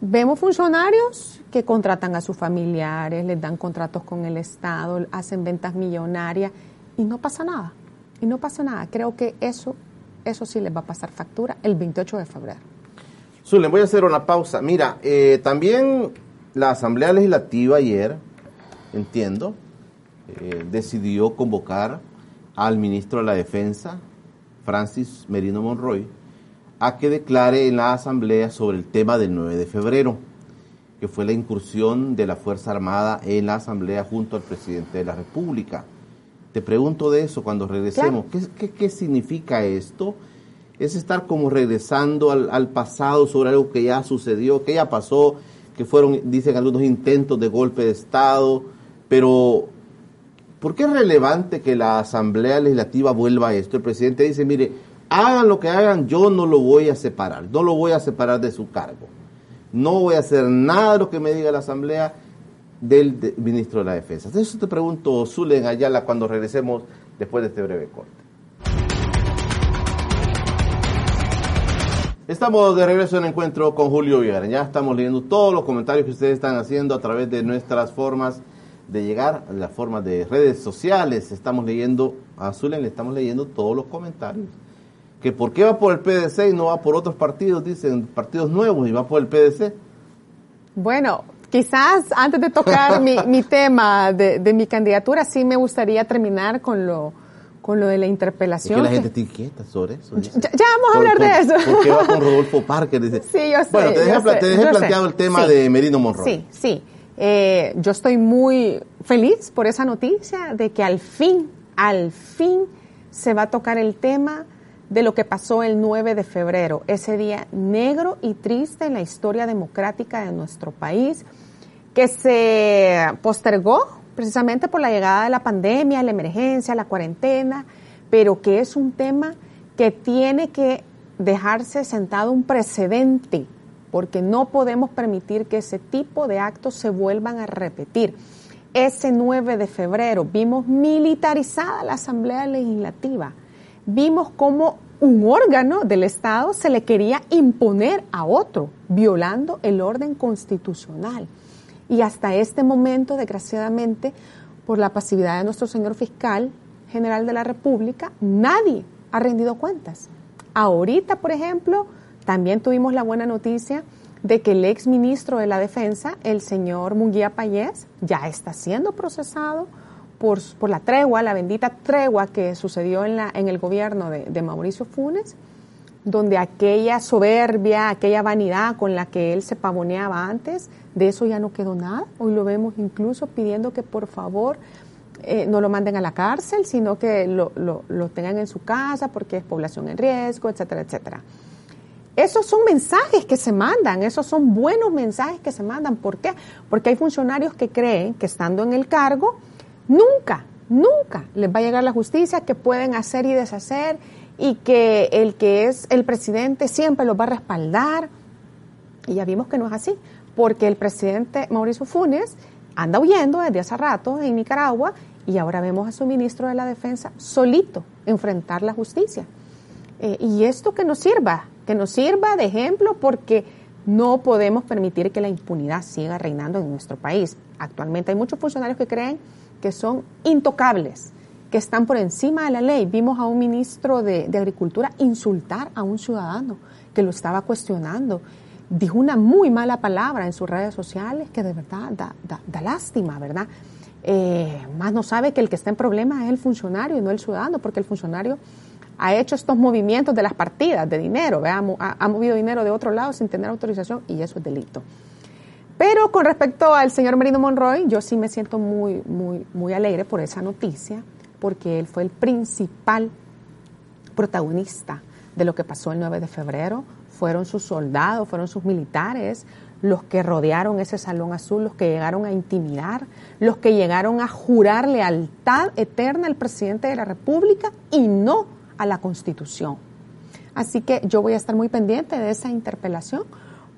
vemos funcionarios que contratan a sus familiares, les dan contratos con el Estado, hacen ventas millonarias y no pasa nada. Y no pasa nada. Creo que eso, eso sí les va a pasar factura el 28 de febrero. Zulen, voy a hacer una pausa. Mira, eh, también la Asamblea Legislativa ayer, entiendo, eh, decidió convocar al ministro de la Defensa, Francis Merino Monroy, a que declare en la Asamblea sobre el tema del 9 de febrero, que fue la incursión de la Fuerza Armada en la Asamblea junto al presidente de la República. Te pregunto de eso cuando regresemos. ¿Qué, qué, qué significa esto? Es estar como regresando al, al pasado sobre algo que ya sucedió, que ya pasó, que fueron, dicen algunos, intentos de golpe de Estado, pero ¿por qué es relevante que la Asamblea Legislativa vuelva a esto? El presidente dice, mire, hagan lo que hagan, yo no lo voy a separar, no lo voy a separar de su cargo. No voy a hacer nada de lo que me diga la Asamblea del de- ministro de la Defensa. Eso te pregunto, Zulen Ayala, cuando regresemos después de este breve corte. Estamos de regreso en encuentro con Julio Villar. Ya estamos leyendo todos los comentarios que ustedes están haciendo a través de nuestras formas de llegar, las formas de redes sociales. Estamos leyendo, a Zulen le estamos leyendo todos los comentarios. Que por qué va por el PDC y no va por otros partidos, dicen partidos nuevos y va por el PDC. Bueno, quizás antes de tocar mi, [laughs] mi tema de, de mi candidatura, sí me gustaría terminar con lo, con lo de la Es interpelación. que la gente está inquieta sobre eso. Ya- ya vamos a hablar de eso. Porque va con [laughs] Rodolfo Parker. Dice. Sí, yo sé. Bueno, te dejé, sé, te dejé sé. planteado el tema Sí. de Merino Monroy. Sí, sí. Eh, yo estoy muy feliz por esa noticia de que al fin, al fin se va a tocar el tema de lo que pasó el 9 de febrero, ese día negro y triste en la historia democrática de nuestro país, que se postergó precisamente por la llegada de la pandemia, la emergencia, la cuarentena, pero que es un tema que tiene que dejarse sentado un precedente, porque no podemos permitir que ese tipo de actos se vuelvan a repetir. Ese 9 de febrero vimos militarizada la Asamblea Legislativa, vimos cómo un órgano del Estado se le quería imponer a otro, violando el orden constitucional. Y hasta este momento, desgraciadamente, por la pasividad de nuestro señor fiscal general de la República, nadie ha rendido cuentas. Ahorita, por ejemplo, también tuvimos la buena noticia de que el ex ministro de la Defensa, el señor Munguía Payés, ya está siendo procesado por, por la tregua, la bendita tregua que sucedió en, la, en el gobierno de, de Mauricio Funes, donde aquella soberbia, aquella vanidad con la que él se pavoneaba antes, de eso ya no quedó nada. Hoy lo vemos incluso pidiendo que por favor eh, no lo manden a la cárcel, sino que lo, lo, lo tengan en su casa porque es población en riesgo, etcétera, etcétera. Esos son mensajes que se mandan, esos son buenos mensajes que se mandan. ¿Por qué? Porque hay funcionarios que creen que estando en el cargo, nunca, nunca les va a llegar la justicia, que pueden hacer y deshacer y que el que es el presidente siempre los va a respaldar. Y ya vimos que no es así, porque el presidente Mauricio Funes anda huyendo desde hace rato en Nicaragua y ahora vemos a su ministro de la Defensa solito enfrentar la justicia. Eh, y esto que nos sirva, que nos sirva de ejemplo porque No podemos permitir que la impunidad siga reinando en nuestro país. Actualmente hay muchos funcionarios que creen que son intocables, que están por encima de la ley. Vimos a un ministro de, de Agricultura insultar a un ciudadano que lo estaba cuestionando. Dijo una muy mala palabra en sus redes sociales que de verdad da, da, da lástima, ¿verdad? Eh, más no sabe que el que está en problemas es el funcionario y no el ciudadano, porque el funcionario ha hecho estos movimientos de las partidas de dinero, ha, ha, movido dinero de otro lado sin tener autorización y eso es delito. Pero con respecto al señor Merino Monroy, yo sí me siento muy, muy, muy alegre por esa noticia, porque él fue el principal protagonista de lo que pasó el 9 de febrero. Fueron sus soldados, fueron sus militares los que rodearon ese salón azul, los que llegaron a intimidar, los que llegaron a jurar lealtad eterna al presidente de la República y no a la Constitución. Así que yo voy a estar muy pendiente de esa interpelación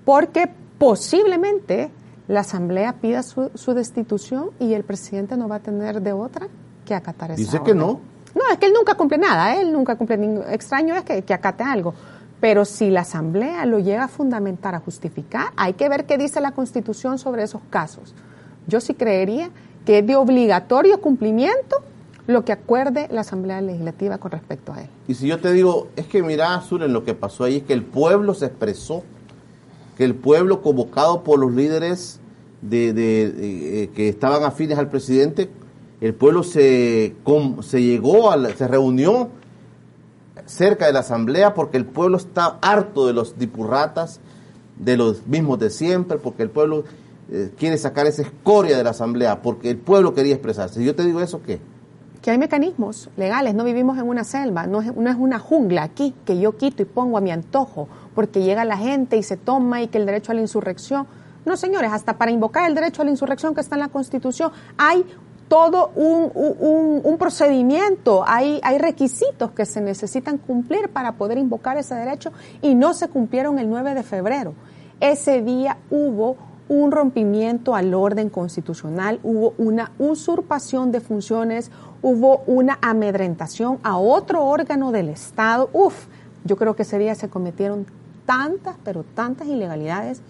porque posiblemente la Asamblea pida su, su destitución y el presidente no va a tener de otra que acatar esa Dice que no. No, es que él nunca cumple nada, él nunca cumple ningún extraño es que, que acate algo. Pero si la Asamblea lo llega a fundamentar, a justificar, hay que ver qué dice la Constitución sobre esos casos. Yo sí creería que es de obligatorio cumplimiento lo que acuerde la Asamblea Legislativa con respecto a él. Y si yo te digo, es que mira, Azul, en lo que pasó ahí es que el pueblo se expresó, que el pueblo convocado por los líderes de, de, eh, que estaban afines al presidente, el pueblo se, se llegó, a la, se reunió cerca de la asamblea porque el pueblo está harto de los dipurratas, de los mismos de siempre, porque el pueblo eh, quiere sacar esa escoria de la asamblea, porque el pueblo quería expresarse. Yo te digo eso, ¿qué? Que hay mecanismos legales, no vivimos en una selva, no es, no es una jungla aquí que yo quito y pongo a mi antojo, porque llega la gente y se toma y que el derecho a la insurrección. No, señores, hasta para invocar el derecho a la insurrección que está en la Constitución hay todo un, un, un, procedimiento, hay, hay requisitos que se necesitan cumplir para poder invocar ese derecho y no se cumplieron el 9 de febrero. Ese día hubo un rompimiento al orden constitucional, hubo una usurpación de funciones, hubo una amedrentación a otro órgano del Estado. Uf, yo creo que ese día se cometieron tantas, pero tantas ilegalidades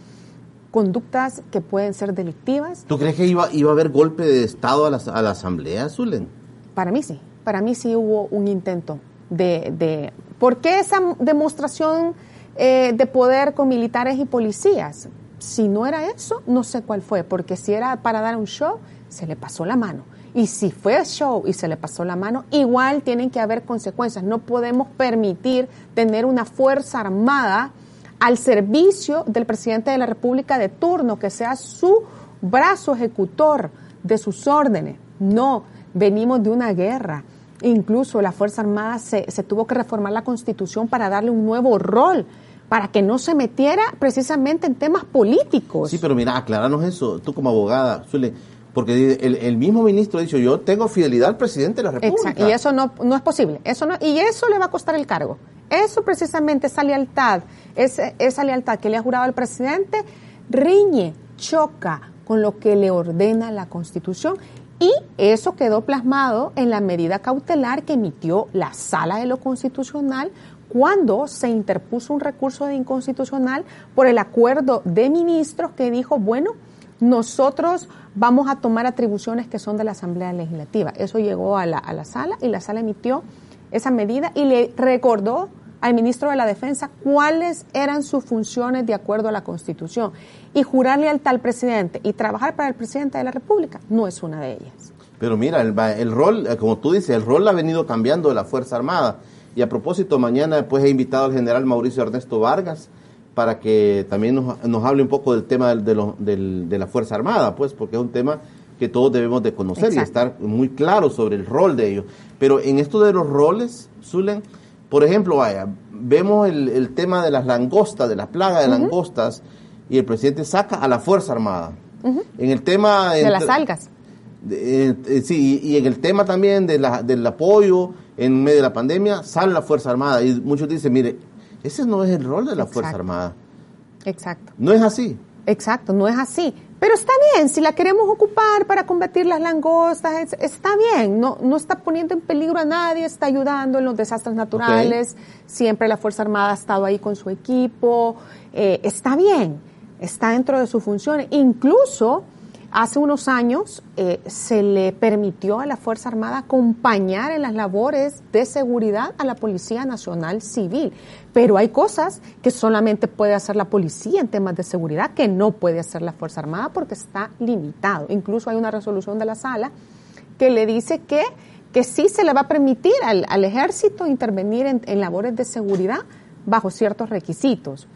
conductas que pueden ser delictivas. ¿Tú crees que iba, iba a haber golpe de Estado a la, a la Asamblea, Zulen? Para mí sí, para mí sí hubo un intento de... de ¿Por qué esa demostración eh, de poder con militares y policías? Si no era eso, no sé cuál fue, porque si era para dar un show, se le pasó la mano. Y si fue show y se le pasó la mano, igual tienen que haber consecuencias. No podemos permitir tener una fuerza armada al servicio del presidente de la República de turno, que sea su brazo ejecutor de sus órdenes. No, venimos de una guerra. Incluso la Fuerza Armada se, se tuvo que reformar la Constitución para darle un nuevo rol para que no se metiera precisamente en temas políticos. Sí, pero mira, aclaranos eso, tú como abogada, Zule, porque el, el, mismo ministro ha dicho, yo tengo fidelidad al presidente de la República. Exacto, y eso no, no es posible, eso no, y eso le va a costar el cargo. Eso precisamente, esa lealtad, esa, lealtad que le ha jurado al presidente, riñe, choca con lo que le ordena la Constitución y eso quedó plasmado en la medida cautelar que emitió la Sala de lo Constitucional cuando se interpuso un recurso de inconstitucional por el acuerdo de ministros que dijo, bueno, nosotros vamos a tomar atribuciones que son de la Asamblea Legislativa. Eso llegó a la, a la sala y la sala emitió esa medida y le recordó al ministro de la Defensa cuáles eran sus funciones de acuerdo a la Constitución. Y jurar lealtad al presidente y trabajar para el presidente de la República no es una de ellas. Pero mira, el, el rol, eh, como tú dices, el rol ha venido cambiando de la Fuerza Armada. Y a propósito, mañana después he invitado al general Mauricio Ernesto Vargas para que también nos, nos hable un poco del tema de, de, lo, del, de la Fuerza Armada, pues, porque es un tema que todos debemos de conocer Exacto. y estar muy claros sobre el rol de ellos. Pero en esto de los roles, Zulen, por ejemplo, vaya, vemos el, el, tema de las langostas, de la plaga de uh -huh. langostas, y el presidente saca a la Fuerza Armada. Uh -huh. En el tema... De las algas. De, eh, sí, y, y, en el tema también de la, del apoyo en medio de la pandemia, sale la Fuerza Armada. Y muchos dicen, mire, ese no es el rol de la Exacto. Fuerza Armada. Exacto. No es así. Exacto, no es así. Pero está bien, si la queremos ocupar para combatir las langostas, está bien, no, no está poniendo en peligro a nadie, está ayudando en los desastres naturales, okay. siempre la Fuerza Armada ha estado ahí con su equipo, eh, está bien. está dentro de sus funciones. Incluso hace unos años eh, se le permitió a la Fuerza Armada acompañar en las labores de seguridad a la Policía Nacional Civil. Pero hay cosas que solamente puede hacer la policía en temas de seguridad que no puede hacer la Fuerza Armada porque está limitado. Incluso hay una resolución de la sala que le dice que, que sí se le va a permitir al, ejército intervenir en, en labores de seguridad bajo ciertos requisitos.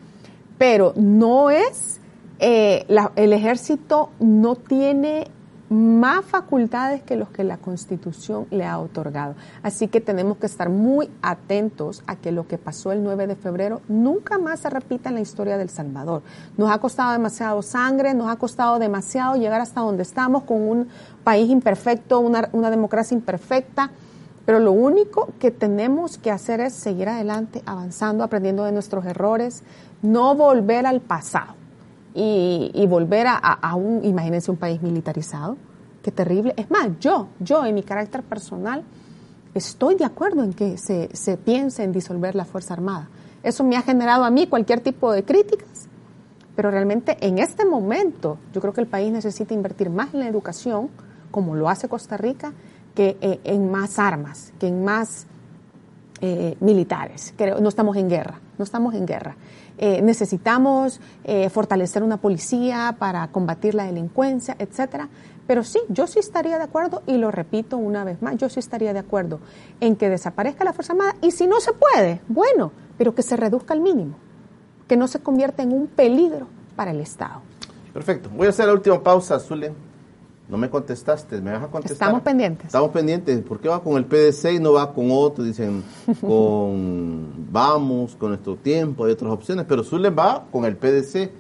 Pero no es eh, el ejército no tiene más facultades que los que la Constitución le ha otorgado. Así que tenemos que estar muy atentos a que lo que pasó el 9 de febrero nunca más se repita en la historia del Salvador. Nos ha costado demasiado sangre, nos ha costado demasiado llegar hasta donde estamos con un país imperfecto, una democracia imperfecta. Pero lo único que tenemos que hacer es seguir adelante, avanzando, aprendiendo de nuestros errores, no volver al pasado y, volver a, a, un, imagínense un país militarizado, qué terrible. Es más, yo, yo en mi carácter personal, estoy de acuerdo en que se, se piense en disolver la Fuerza Armada. Eso me ha generado a mí cualquier tipo de críticas, pero realmente en este momento yo creo que el país necesita invertir más en la educación, como lo hace Costa Rica, que eh, en más armas, que en más eh, militares. Que no estamos en guerra, no estamos en guerra. Eh, necesitamos eh, fortalecer una policía para combatir la delincuencia, etcétera. Pero sí, yo sí estaría de acuerdo, y lo repito una vez más, yo sí estaría de acuerdo en que desaparezca la Fuerza Armada, y si no se puede, bueno, pero que se reduzca al mínimo, que no se convierta en un peligro para el Estado. Perfecto. Voy a hacer la última pausa, Zulen. No me contestaste, me vas a contestar. Estamos pendientes. Estamos pendientes. ¿Por qué va con el PDC y no va con otro? Dicen, [laughs] con Vamos, con nuestro tiempo, hay otras opciones, pero Zulen va con el PDC.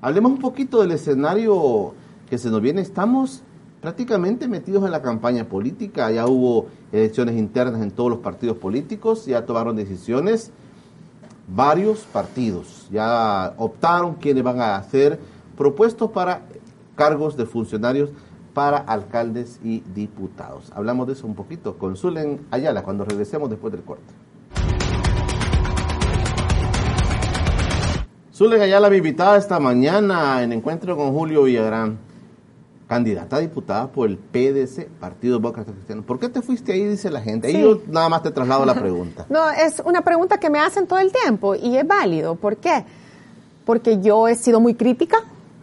Hablemos un poquito del escenario que se nos viene. Estamos prácticamente metidos en la campaña política. Ya hubo elecciones internas en todos los partidos políticos, ya tomaron decisiones varios partidos. Ya optaron quiénes van a ser propuestos para cargos de funcionarios para alcaldes y diputados. Hablamos de eso un poquito con Zulen Ayala cuando regresemos después del corte. Zulen Ayala, mi invitada esta mañana en encuentro con Julio Villagrán, candidata a diputada por el PDC, Partido Demócrata Cristiano. ¿Por qué te fuiste ahí, dice la gente? Ahí Sí. yo nada más te traslado la pregunta. [laughs] No, es una pregunta que me hacen todo el tiempo y es válido. ¿Por qué? Porque yo he sido muy crítica.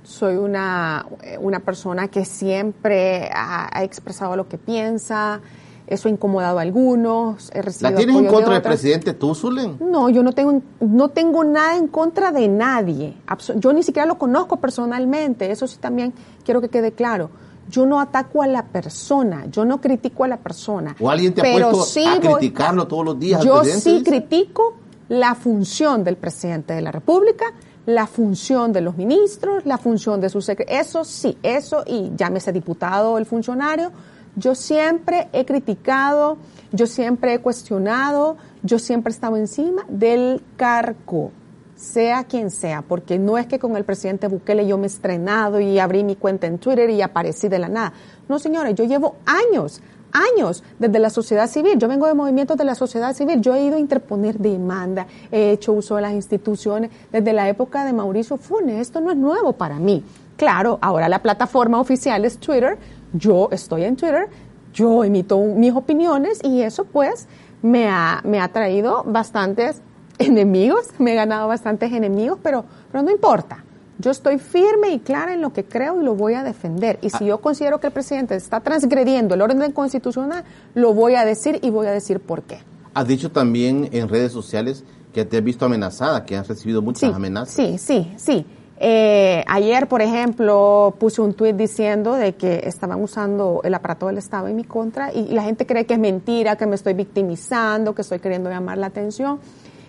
Soy una, una persona que siempre ha, ha expresado lo que piensa. Eso ha incomodado a algunos. He recibido ¿La tienes en de contra del presidente tú, Zulen? No, yo no tengo, no tengo nada en contra de nadie. Yo ni siquiera lo conozco personalmente. Eso sí también quiero que quede claro. Yo no ataco a la persona, yo no critico a la persona. ¿O alguien te ha pero puesto sí a voy- criticarlo todos los días Yo sí dice? critico la función del presidente de la República, la función de los ministros, la función de sus. Eso sí, eso y llámese diputado o el funcionario. Yo siempre he criticado, yo siempre he cuestionado, yo siempre he estado encima del cargo, sea quien sea, porque no es que con el presidente Bukele yo me he estrenado y abrí mi cuenta en Twitter y aparecí de la nada. No, señores, yo llevo años, años desde la sociedad civil. Yo vengo de movimientos de la sociedad civil. Yo he ido a interponer demanda, he hecho uso de las instituciones desde la época de Mauricio Funes. Esto no es nuevo para mí. Claro, ahora la plataforma oficial es Twitter. Yo estoy en Twitter, yo emito mis opiniones y eso pues me ha, me ha traído bastantes enemigos, me he ganado bastantes enemigos, pero, pero no importa. Yo estoy firme y clara en lo que creo y lo voy a defender. Y si yo considero que el presidente está transgrediendo el orden constitucional, lo voy a decir y voy a decir por qué. Has dicho también en redes sociales que te has visto amenazada, que has recibido muchas Sí, amenazas. sí, sí, sí. Eh, ayer, por ejemplo, puse un tuit diciendo de que estaban usando el aparato del Estado en mi contra y, y la gente cree que es mentira, que me estoy victimizando, que estoy queriendo llamar la atención.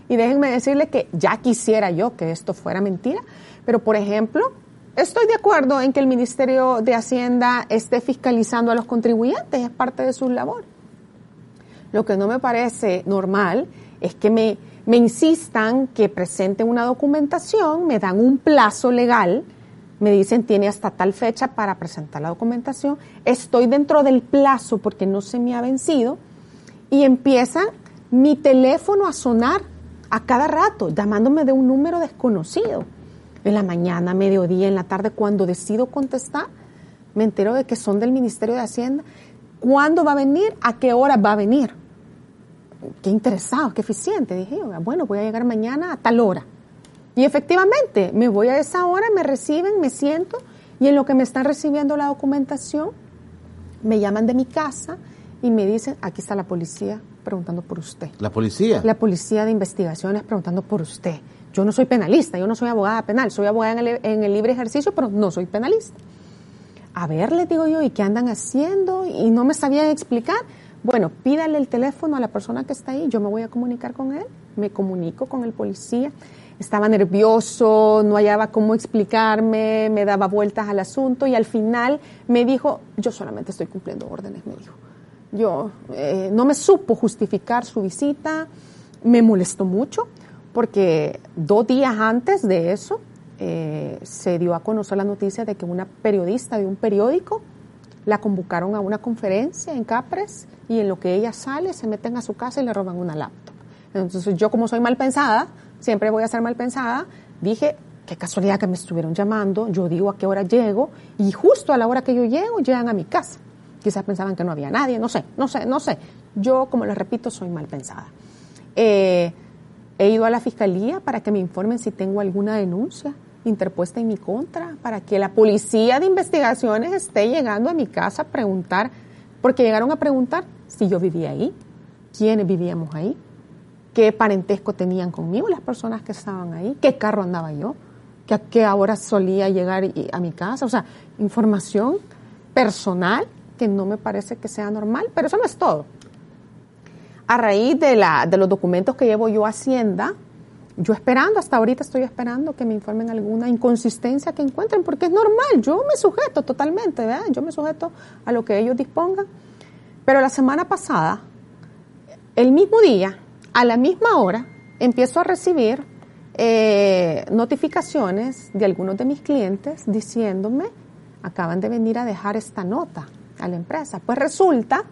Y déjenme decirle que ya quisiera yo que esto fuera mentira, pero por ejemplo, estoy de acuerdo en que el Ministerio de Hacienda esté fiscalizando a los contribuyentes, es parte de su labor. Lo que no me parece normal es que me, me insistan que presente una documentación, me dan un plazo legal, me dicen tiene hasta tal fecha para presentar la documentación, estoy dentro del plazo porque no se me ha vencido y empieza mi teléfono a sonar a cada rato, llamándome de un número desconocido. En la mañana, mediodía, en la tarde, cuando decido contestar, me entero de que son del Ministerio de Hacienda. ¿Cuándo va a venir? ¿A qué hora va a venir? Qué interesado, qué eficiente. Dije, bueno, voy a llegar mañana a tal hora. Y efectivamente, me voy a esa hora, me reciben, me siento, y en lo que me están recibiendo la documentación, me llaman de mi casa y me dicen, aquí está la policía preguntando por usted. ¿La policía? La policía de investigaciones preguntando por usted. Yo no soy penalista, yo no soy abogada penal, soy abogada en el, en el libre ejercicio, pero no soy penalista. A ver, les digo yo, ¿y qué andan haciendo? Y no me sabían explicar. Bueno, pídale el teléfono a la persona que está ahí, yo me voy a comunicar con él, me comunico con el policía. Estaba nervioso, no hallaba cómo explicarme, me daba vueltas al asunto y al final me dijo, yo solamente estoy cumpliendo órdenes, me dijo. Yo eh, no me supo justificar su visita, me molestó mucho porque dos días antes de eso eh, se dio a conocer la noticia de que una periodista de un periódico la convocaron a una conferencia en Capres y en lo que ella sale se meten a su casa y le roban una laptop. Entonces yo como soy mal pensada, siempre voy a ser mal pensada, dije, qué casualidad que me estuvieron llamando, yo digo a qué hora llego y justo a la hora que yo llego llegan a mi casa. Quizás pensaban que no había nadie, no sé, no sé, no sé. Yo, como les repito, soy mal pensada. Eh, he ido a la fiscalía para que me informen si tengo alguna denuncia interpuesta en mi contra, para que la policía de investigaciones esté llegando a mi casa a preguntar, porque llegaron a preguntar si yo vivía ahí, quiénes vivíamos ahí, qué parentesco tenían conmigo las personas que estaban ahí, qué carro andaba yo, a qué hora solía llegar a mi casa, o sea, información personal que no me parece que sea normal, pero eso no es todo. A raíz de, la, de los documentos que llevo yo a Hacienda, yo esperando, hasta ahorita estoy esperando que me informen alguna inconsistencia que encuentren, porque es normal, yo me sujeto totalmente, ¿verdad? Yo me sujeto a lo que ellos dispongan. Pero la semana pasada, el mismo día, a la misma hora, empiezo a recibir eh, notificaciones de algunos de mis clientes diciéndome, acaban de venir a dejar esta nota a la empresa. Pues resulta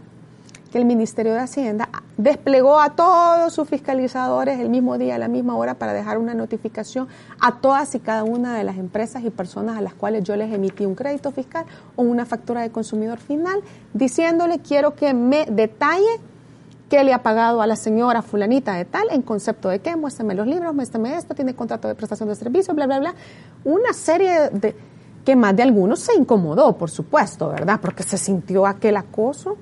que el Ministerio de Hacienda desplegó a todos sus fiscalizadores el mismo día, a la misma hora, para dejar una notificación a todas y cada una de las empresas y personas a las cuales yo les emití un crédito fiscal o una factura de consumidor final, diciéndole quiero que me detalle qué le ha pagado a la señora fulanita de tal, en concepto de qué, muéstrame los libros, muéstrame esto, tiene contrato de prestación de servicio, bla, bla, bla. Una serie de que más de algunos se incomodó, por supuesto, ¿verdad? Porque se sintió aquel acoso.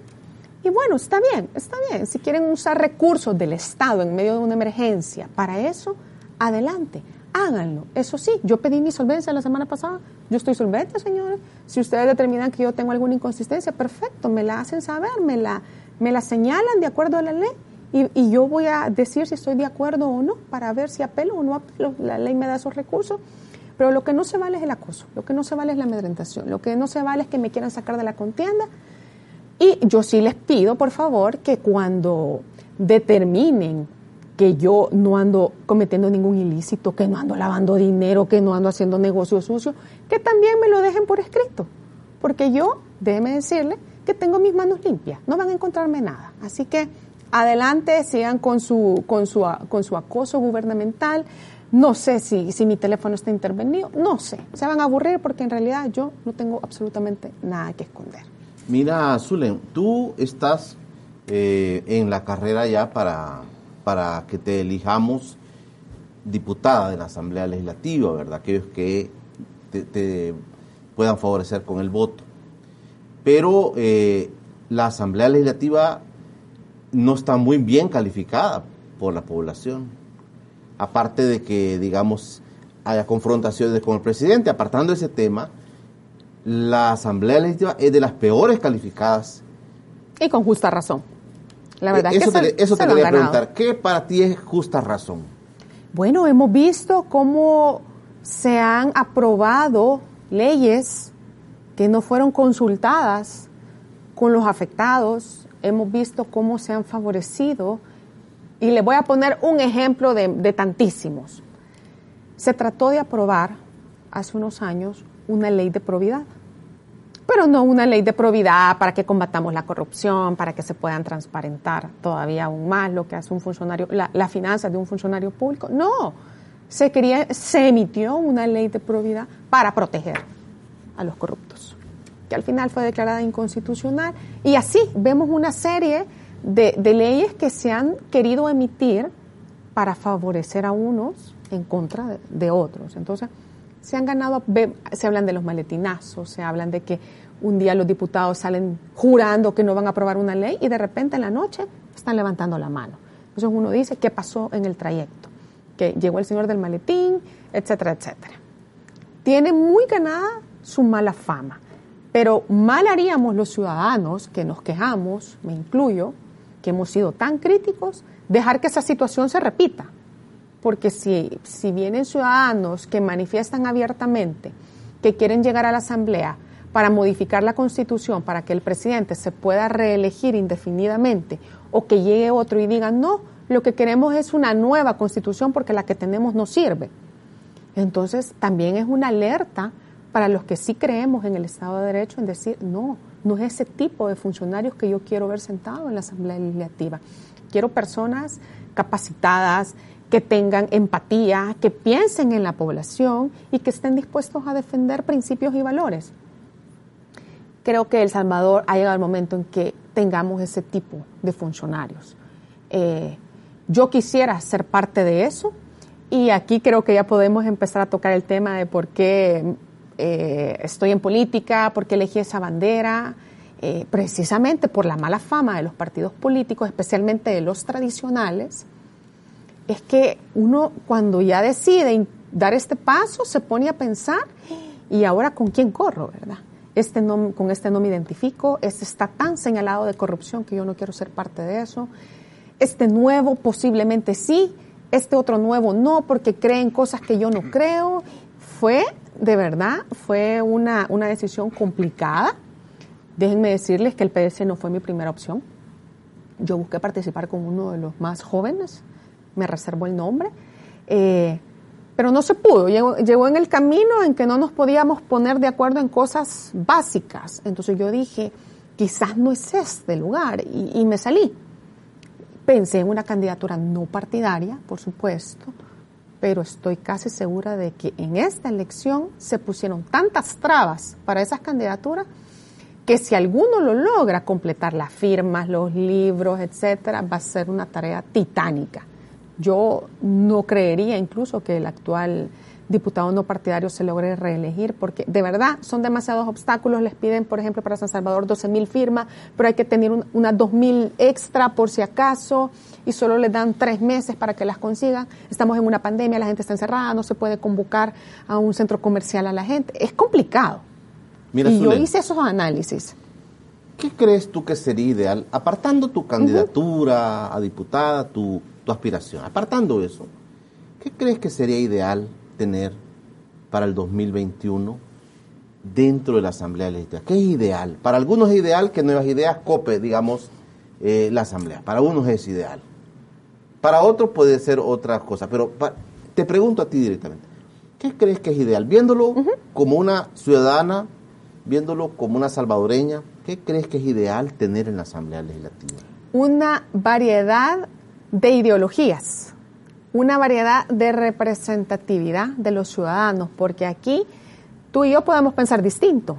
Y bueno, está bien, está bien. Si quieren usar recursos del Estado en medio de una emergencia para eso, adelante, háganlo. Eso sí, yo pedí mi solvencia la semana pasada. Yo estoy solvente, señores. Si ustedes determinan que yo tengo alguna inconsistencia, perfecto, me la hacen saber, me la, me la señalan de acuerdo a la ley. Y, y yo voy a decir si estoy de acuerdo o no para ver si apelo o no apelo. La ley me da esos recursos. Pero lo que no se vale es el acoso, lo que no se vale es la amedrentación, lo que no se vale es que me quieran sacar de la contienda. Y yo sí les pido, por favor, que cuando determinen que yo no ando cometiendo ningún ilícito, que no ando lavando dinero, que no ando haciendo negocios sucios, que también me lo dejen por escrito. Porque yo, déjeme decirle, que tengo mis manos limpias, no van a encontrarme nada. Así que adelante, sigan con su, con su, con su acoso gubernamental. No sé si, si mi teléfono está intervenido, no sé. Se van a aburrir porque en realidad yo no tengo absolutamente nada que esconder. Mira, Zulen, tú estás eh, en la carrera ya para, para que te elijamos diputada de la Asamblea Legislativa, ¿verdad? Aquellos que te, te puedan favorecer con el voto. Pero eh, la Asamblea Legislativa no está muy bien calificada por la población. Aparte de que, digamos, haya confrontaciones con el presidente, apartando ese tema, la Asamblea Legislativa es de las peores calificadas. Y con justa razón. La verdad eso es que te, se, eso se te quería preguntar. ¿Qué para ti es justa razón? Bueno, hemos visto cómo se han aprobado leyes que no fueron consultadas con los afectados. Hemos visto cómo se han favorecido. Y le voy a poner un ejemplo de, tantísimos. Se trató de aprobar hace unos años una ley de probidad pero no una ley de probidad para que combatamos la corrupción, para que se puedan transparentar todavía aún más lo que hace un funcionario, la, la finanza de un funcionario público. No, se, quería, se emitió una ley de probidad para proteger a los corruptos, que al final fue declarada inconstitucional. Y así vemos una serie de, leyes que se han querido emitir para favorecer a unos en contra de, de otros. Entonces, se han ganado, se hablan de los maletinazos, se hablan de que un día los diputados salen jurando que no van a aprobar una ley y de repente en la noche están levantando la mano. Entonces uno dice, ¿qué pasó en el trayecto? Que llegó el señor del maletín, etcétera, etcétera. Tiene muy ganada su mala fama, pero mal haríamos los ciudadanos que nos quejamos, me incluyo, que hemos sido tan críticos, dejar que esa situación se repita. Porque si, si vienen ciudadanos que manifiestan abiertamente que quieren llegar a la Asamblea para modificar la Constitución, para que el presidente se pueda reelegir indefinidamente, o que llegue otro y diga, no, lo que queremos es una nueva Constitución porque la que tenemos no sirve. Entonces, también es una alerta para los que sí creemos en el Estado de Derecho en decir, no, no es ese tipo de funcionarios que yo quiero ver sentado en la Asamblea Legislativa. Quiero personas capacitadas, que tengan empatía, que piensen en la población y que estén dispuestos a defender principios y valores. Creo que El Salvador ha llegado el momento en que tengamos ese tipo de funcionarios. Eh, yo quisiera ser parte de eso y aquí creo que ya podemos empezar a tocar el tema de por qué eh, estoy en política, por qué elegí esa bandera, eh, precisamente por la mala fama de los partidos políticos, especialmente de los tradicionales, es que uno cuando ya decide dar este paso se pone a pensar, ¿y ahora con quién corro, verdad? Este con este no me identifico, este está tan señalado de corrupción que yo no quiero ser parte de eso, este nuevo posiblemente sí, este otro nuevo no, porque creen cosas que yo no creo. Fue, de verdad, fue una, una decisión complicada. Déjenme decirles que el PS no fue mi primera opción. Yo busqué participar con uno de los más jóvenes, me reservo el nombre, eh, pero no se pudo. Llegó, llegó, en el camino en que no nos podíamos poner de acuerdo en cosas básicas. Entonces yo dije, quizás no es este lugar, y, y me salí. Pensé en una candidatura no partidaria, por supuesto, pero estoy casi segura de que en esta elección se pusieron tantas trabas para esas candidaturas que si alguno lo logra completar las firmas, los libros, etcétera, va a ser una tarea titánica. Yo no creería incluso que el actual diputado no partidario se logre reelegir, porque de verdad son demasiados obstáculos. Les piden, por ejemplo, para San Salvador 12 mil firmas, pero hay que tener un, unas 2 mil extra por si acaso, y solo les dan tres meses para que las consigan. Estamos en una pandemia, la gente está encerrada, no se puede convocar a un centro comercial a la gente. Es complicado. Mira, y yo hice esos análisis. ¿Qué crees tú que sería ideal, apartando tu candidatura uh -huh. a diputada, tu, tu aspiración, apartando eso, ¿qué crees que sería ideal tener para el 2021 dentro de la Asamblea Legislativa? ¿Qué es ideal? Para algunos es ideal que Nuevas Ideas cope, digamos, eh, la Asamblea. Para unos es ideal. Para otros puede ser otra cosa. Pero pa, te pregunto a ti directamente, ¿qué crees que es ideal? Viéndolo uh -huh. como una ciudadana, viéndolo como una salvadoreña, ¿qué crees que es ideal tener en la Asamblea Legislativa? Una variedad de ideologías una variedad de representatividad de los ciudadanos, porque aquí tú y yo podemos pensar distinto.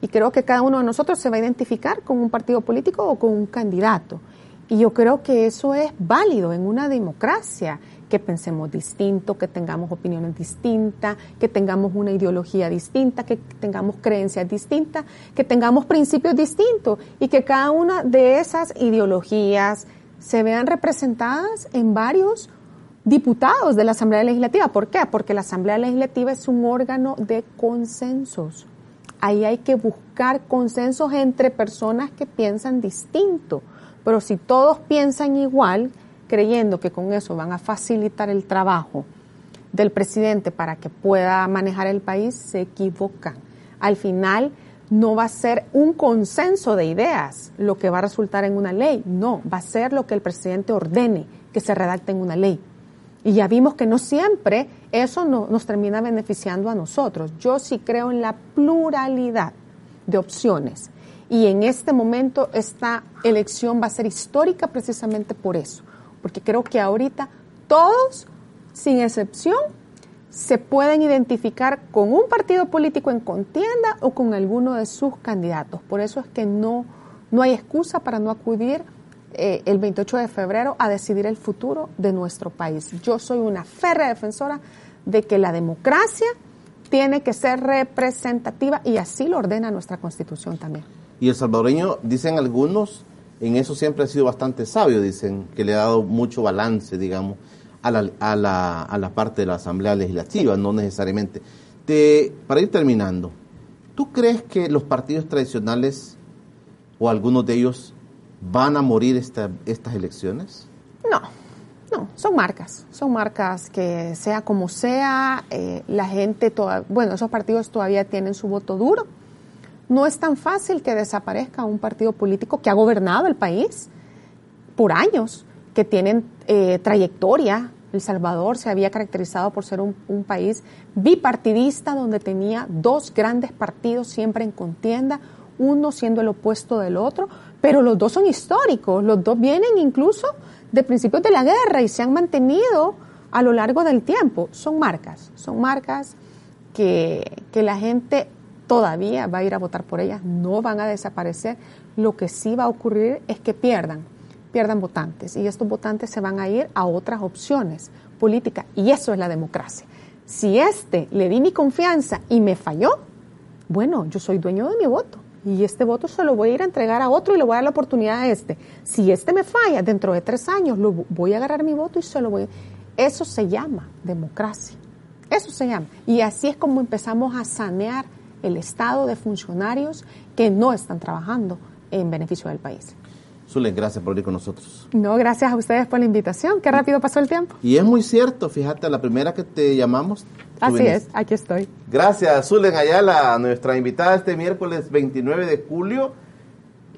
Y creo que cada uno de nosotros se va a identificar con un partido político o con un candidato. Y yo creo que eso es válido en una democracia, que pensemos distinto, que tengamos opiniones distintas, que tengamos una ideología distinta, que tengamos creencias distintas, que tengamos principios distintos y que cada una de esas ideologías se vean representadas en varios diputados de la Asamblea Legislativa. ¿Por qué? Porque la Asamblea Legislativa es un órgano de consensos. Ahí hay que buscar consensos entre personas que piensan distinto. Pero si todos piensan igual, creyendo que con eso van a facilitar el trabajo del presidente para que pueda manejar el país, se equivocan. Al final no va a ser un consenso de ideas lo que va a resultar en una ley, no, va a ser lo que el presidente ordene que se redacte en una ley. Y ya vimos que no siempre eso no, nos termina beneficiando a nosotros. Yo sí creo en la pluralidad de opciones. Y en este momento esta elección va a ser histórica precisamente por eso. Porque creo que ahorita todos, sin excepción, se pueden identificar con un partido político en contienda o con alguno de sus candidatos. Por eso es que no, no hay excusa para no acudir eh, el 28 de febrero a decidir el futuro de nuestro país. Yo soy una férrea defensora de que la democracia tiene que ser representativa y así lo ordena nuestra constitución también. Y el salvadoreño, dicen algunos, en eso siempre ha sido bastante sabio, dicen, que le ha dado mucho balance, digamos, a la, a la, parte de la Asamblea Legislativa, no necesariamente. Te, para ir terminando, ¿tú crees que los partidos tradicionales o algunos de ellos van a morir esta, estas elecciones? No, no, son marcas, son marcas que sea como sea, eh, la gente, toda, bueno, esos partidos todavía tienen su voto duro. No es tan fácil que desaparezca un partido político que ha gobernado el país por años, que tienen eh, trayectoria. El Salvador se había caracterizado por ser un país bipartidista donde tenía dos grandes partidos siempre en contienda, uno siendo el opuesto del otro, pero los dos son históricos, los dos vienen incluso de principios de la guerra y se han mantenido a lo largo del tiempo. Son marcas, son marcas que, que la gente todavía va a ir a votar por ellas, no van a desaparecer. Lo que sí va a ocurrir es que pierdan, pierdan votantes y estos votantes se van a ir a otras opciones políticas y eso es la democracia. Si este le di mi confianza y me falló, bueno, yo soy dueño de mi voto y este voto se lo voy a ir a entregar a otro y le voy a dar la oportunidad a este. Si este me falla dentro de tres años, lo voy a agarrar mi voto y se lo voy a... Eso se llama democracia. Eso se llama. Y así es como empezamos a sanear el estado de funcionarios que no están trabajando en beneficio del país. Zulen, gracias por ir con nosotros. No, gracias a ustedes por la invitación. Qué rápido pasó el tiempo. Y es muy cierto, fíjate, la primera que te llamamos. Así es, aquí estoy. Gracias, Zulen Ayala, nuestra invitada este miércoles 29 de julio.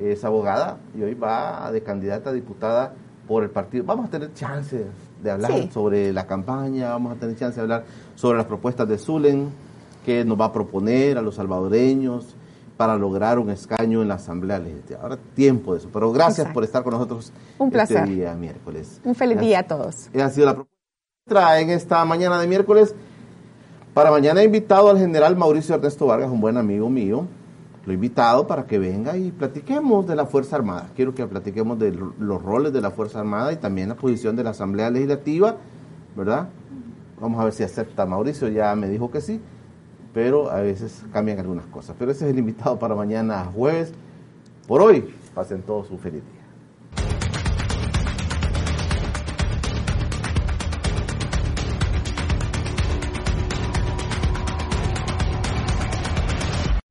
Es abogada y hoy va de candidata a diputada por el partido. Vamos a tener chance de hablar sí. sobre la campaña, vamos a tener chance de hablar sobre las propuestas de Zulen, que nos va a proponer a los salvadoreños para lograr un escaño en la Asamblea Legislativa. Ahora tiempo de eso, pero gracias Exacto. por estar con nosotros un placer. este día miércoles. Un feliz día a todos. Ha sido la propuesta en esta mañana de miércoles. Para mañana he invitado al general Mauricio Ernesto Vargas, un buen amigo mío. Lo he invitado para que venga y platiquemos de la Fuerza Armada. Quiero que platiquemos de los roles de la Fuerza Armada y también la posición de la Asamblea Legislativa, ¿verdad? Vamos a ver si acepta Mauricio, ya me dijo que sí pero a veces cambian algunas cosas. Pero ese es el invitado para mañana jueves. Por hoy, pasen todos un feliz día.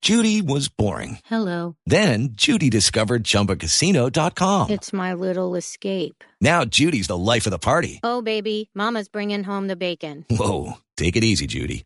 Judy was boring. Hello. Then Judy discovered ChumbaCasino.com. It's my little escape. Now Judy's the life of the party. Oh, baby, Mama's bringing home the bacon. Whoa, take it easy, Judy.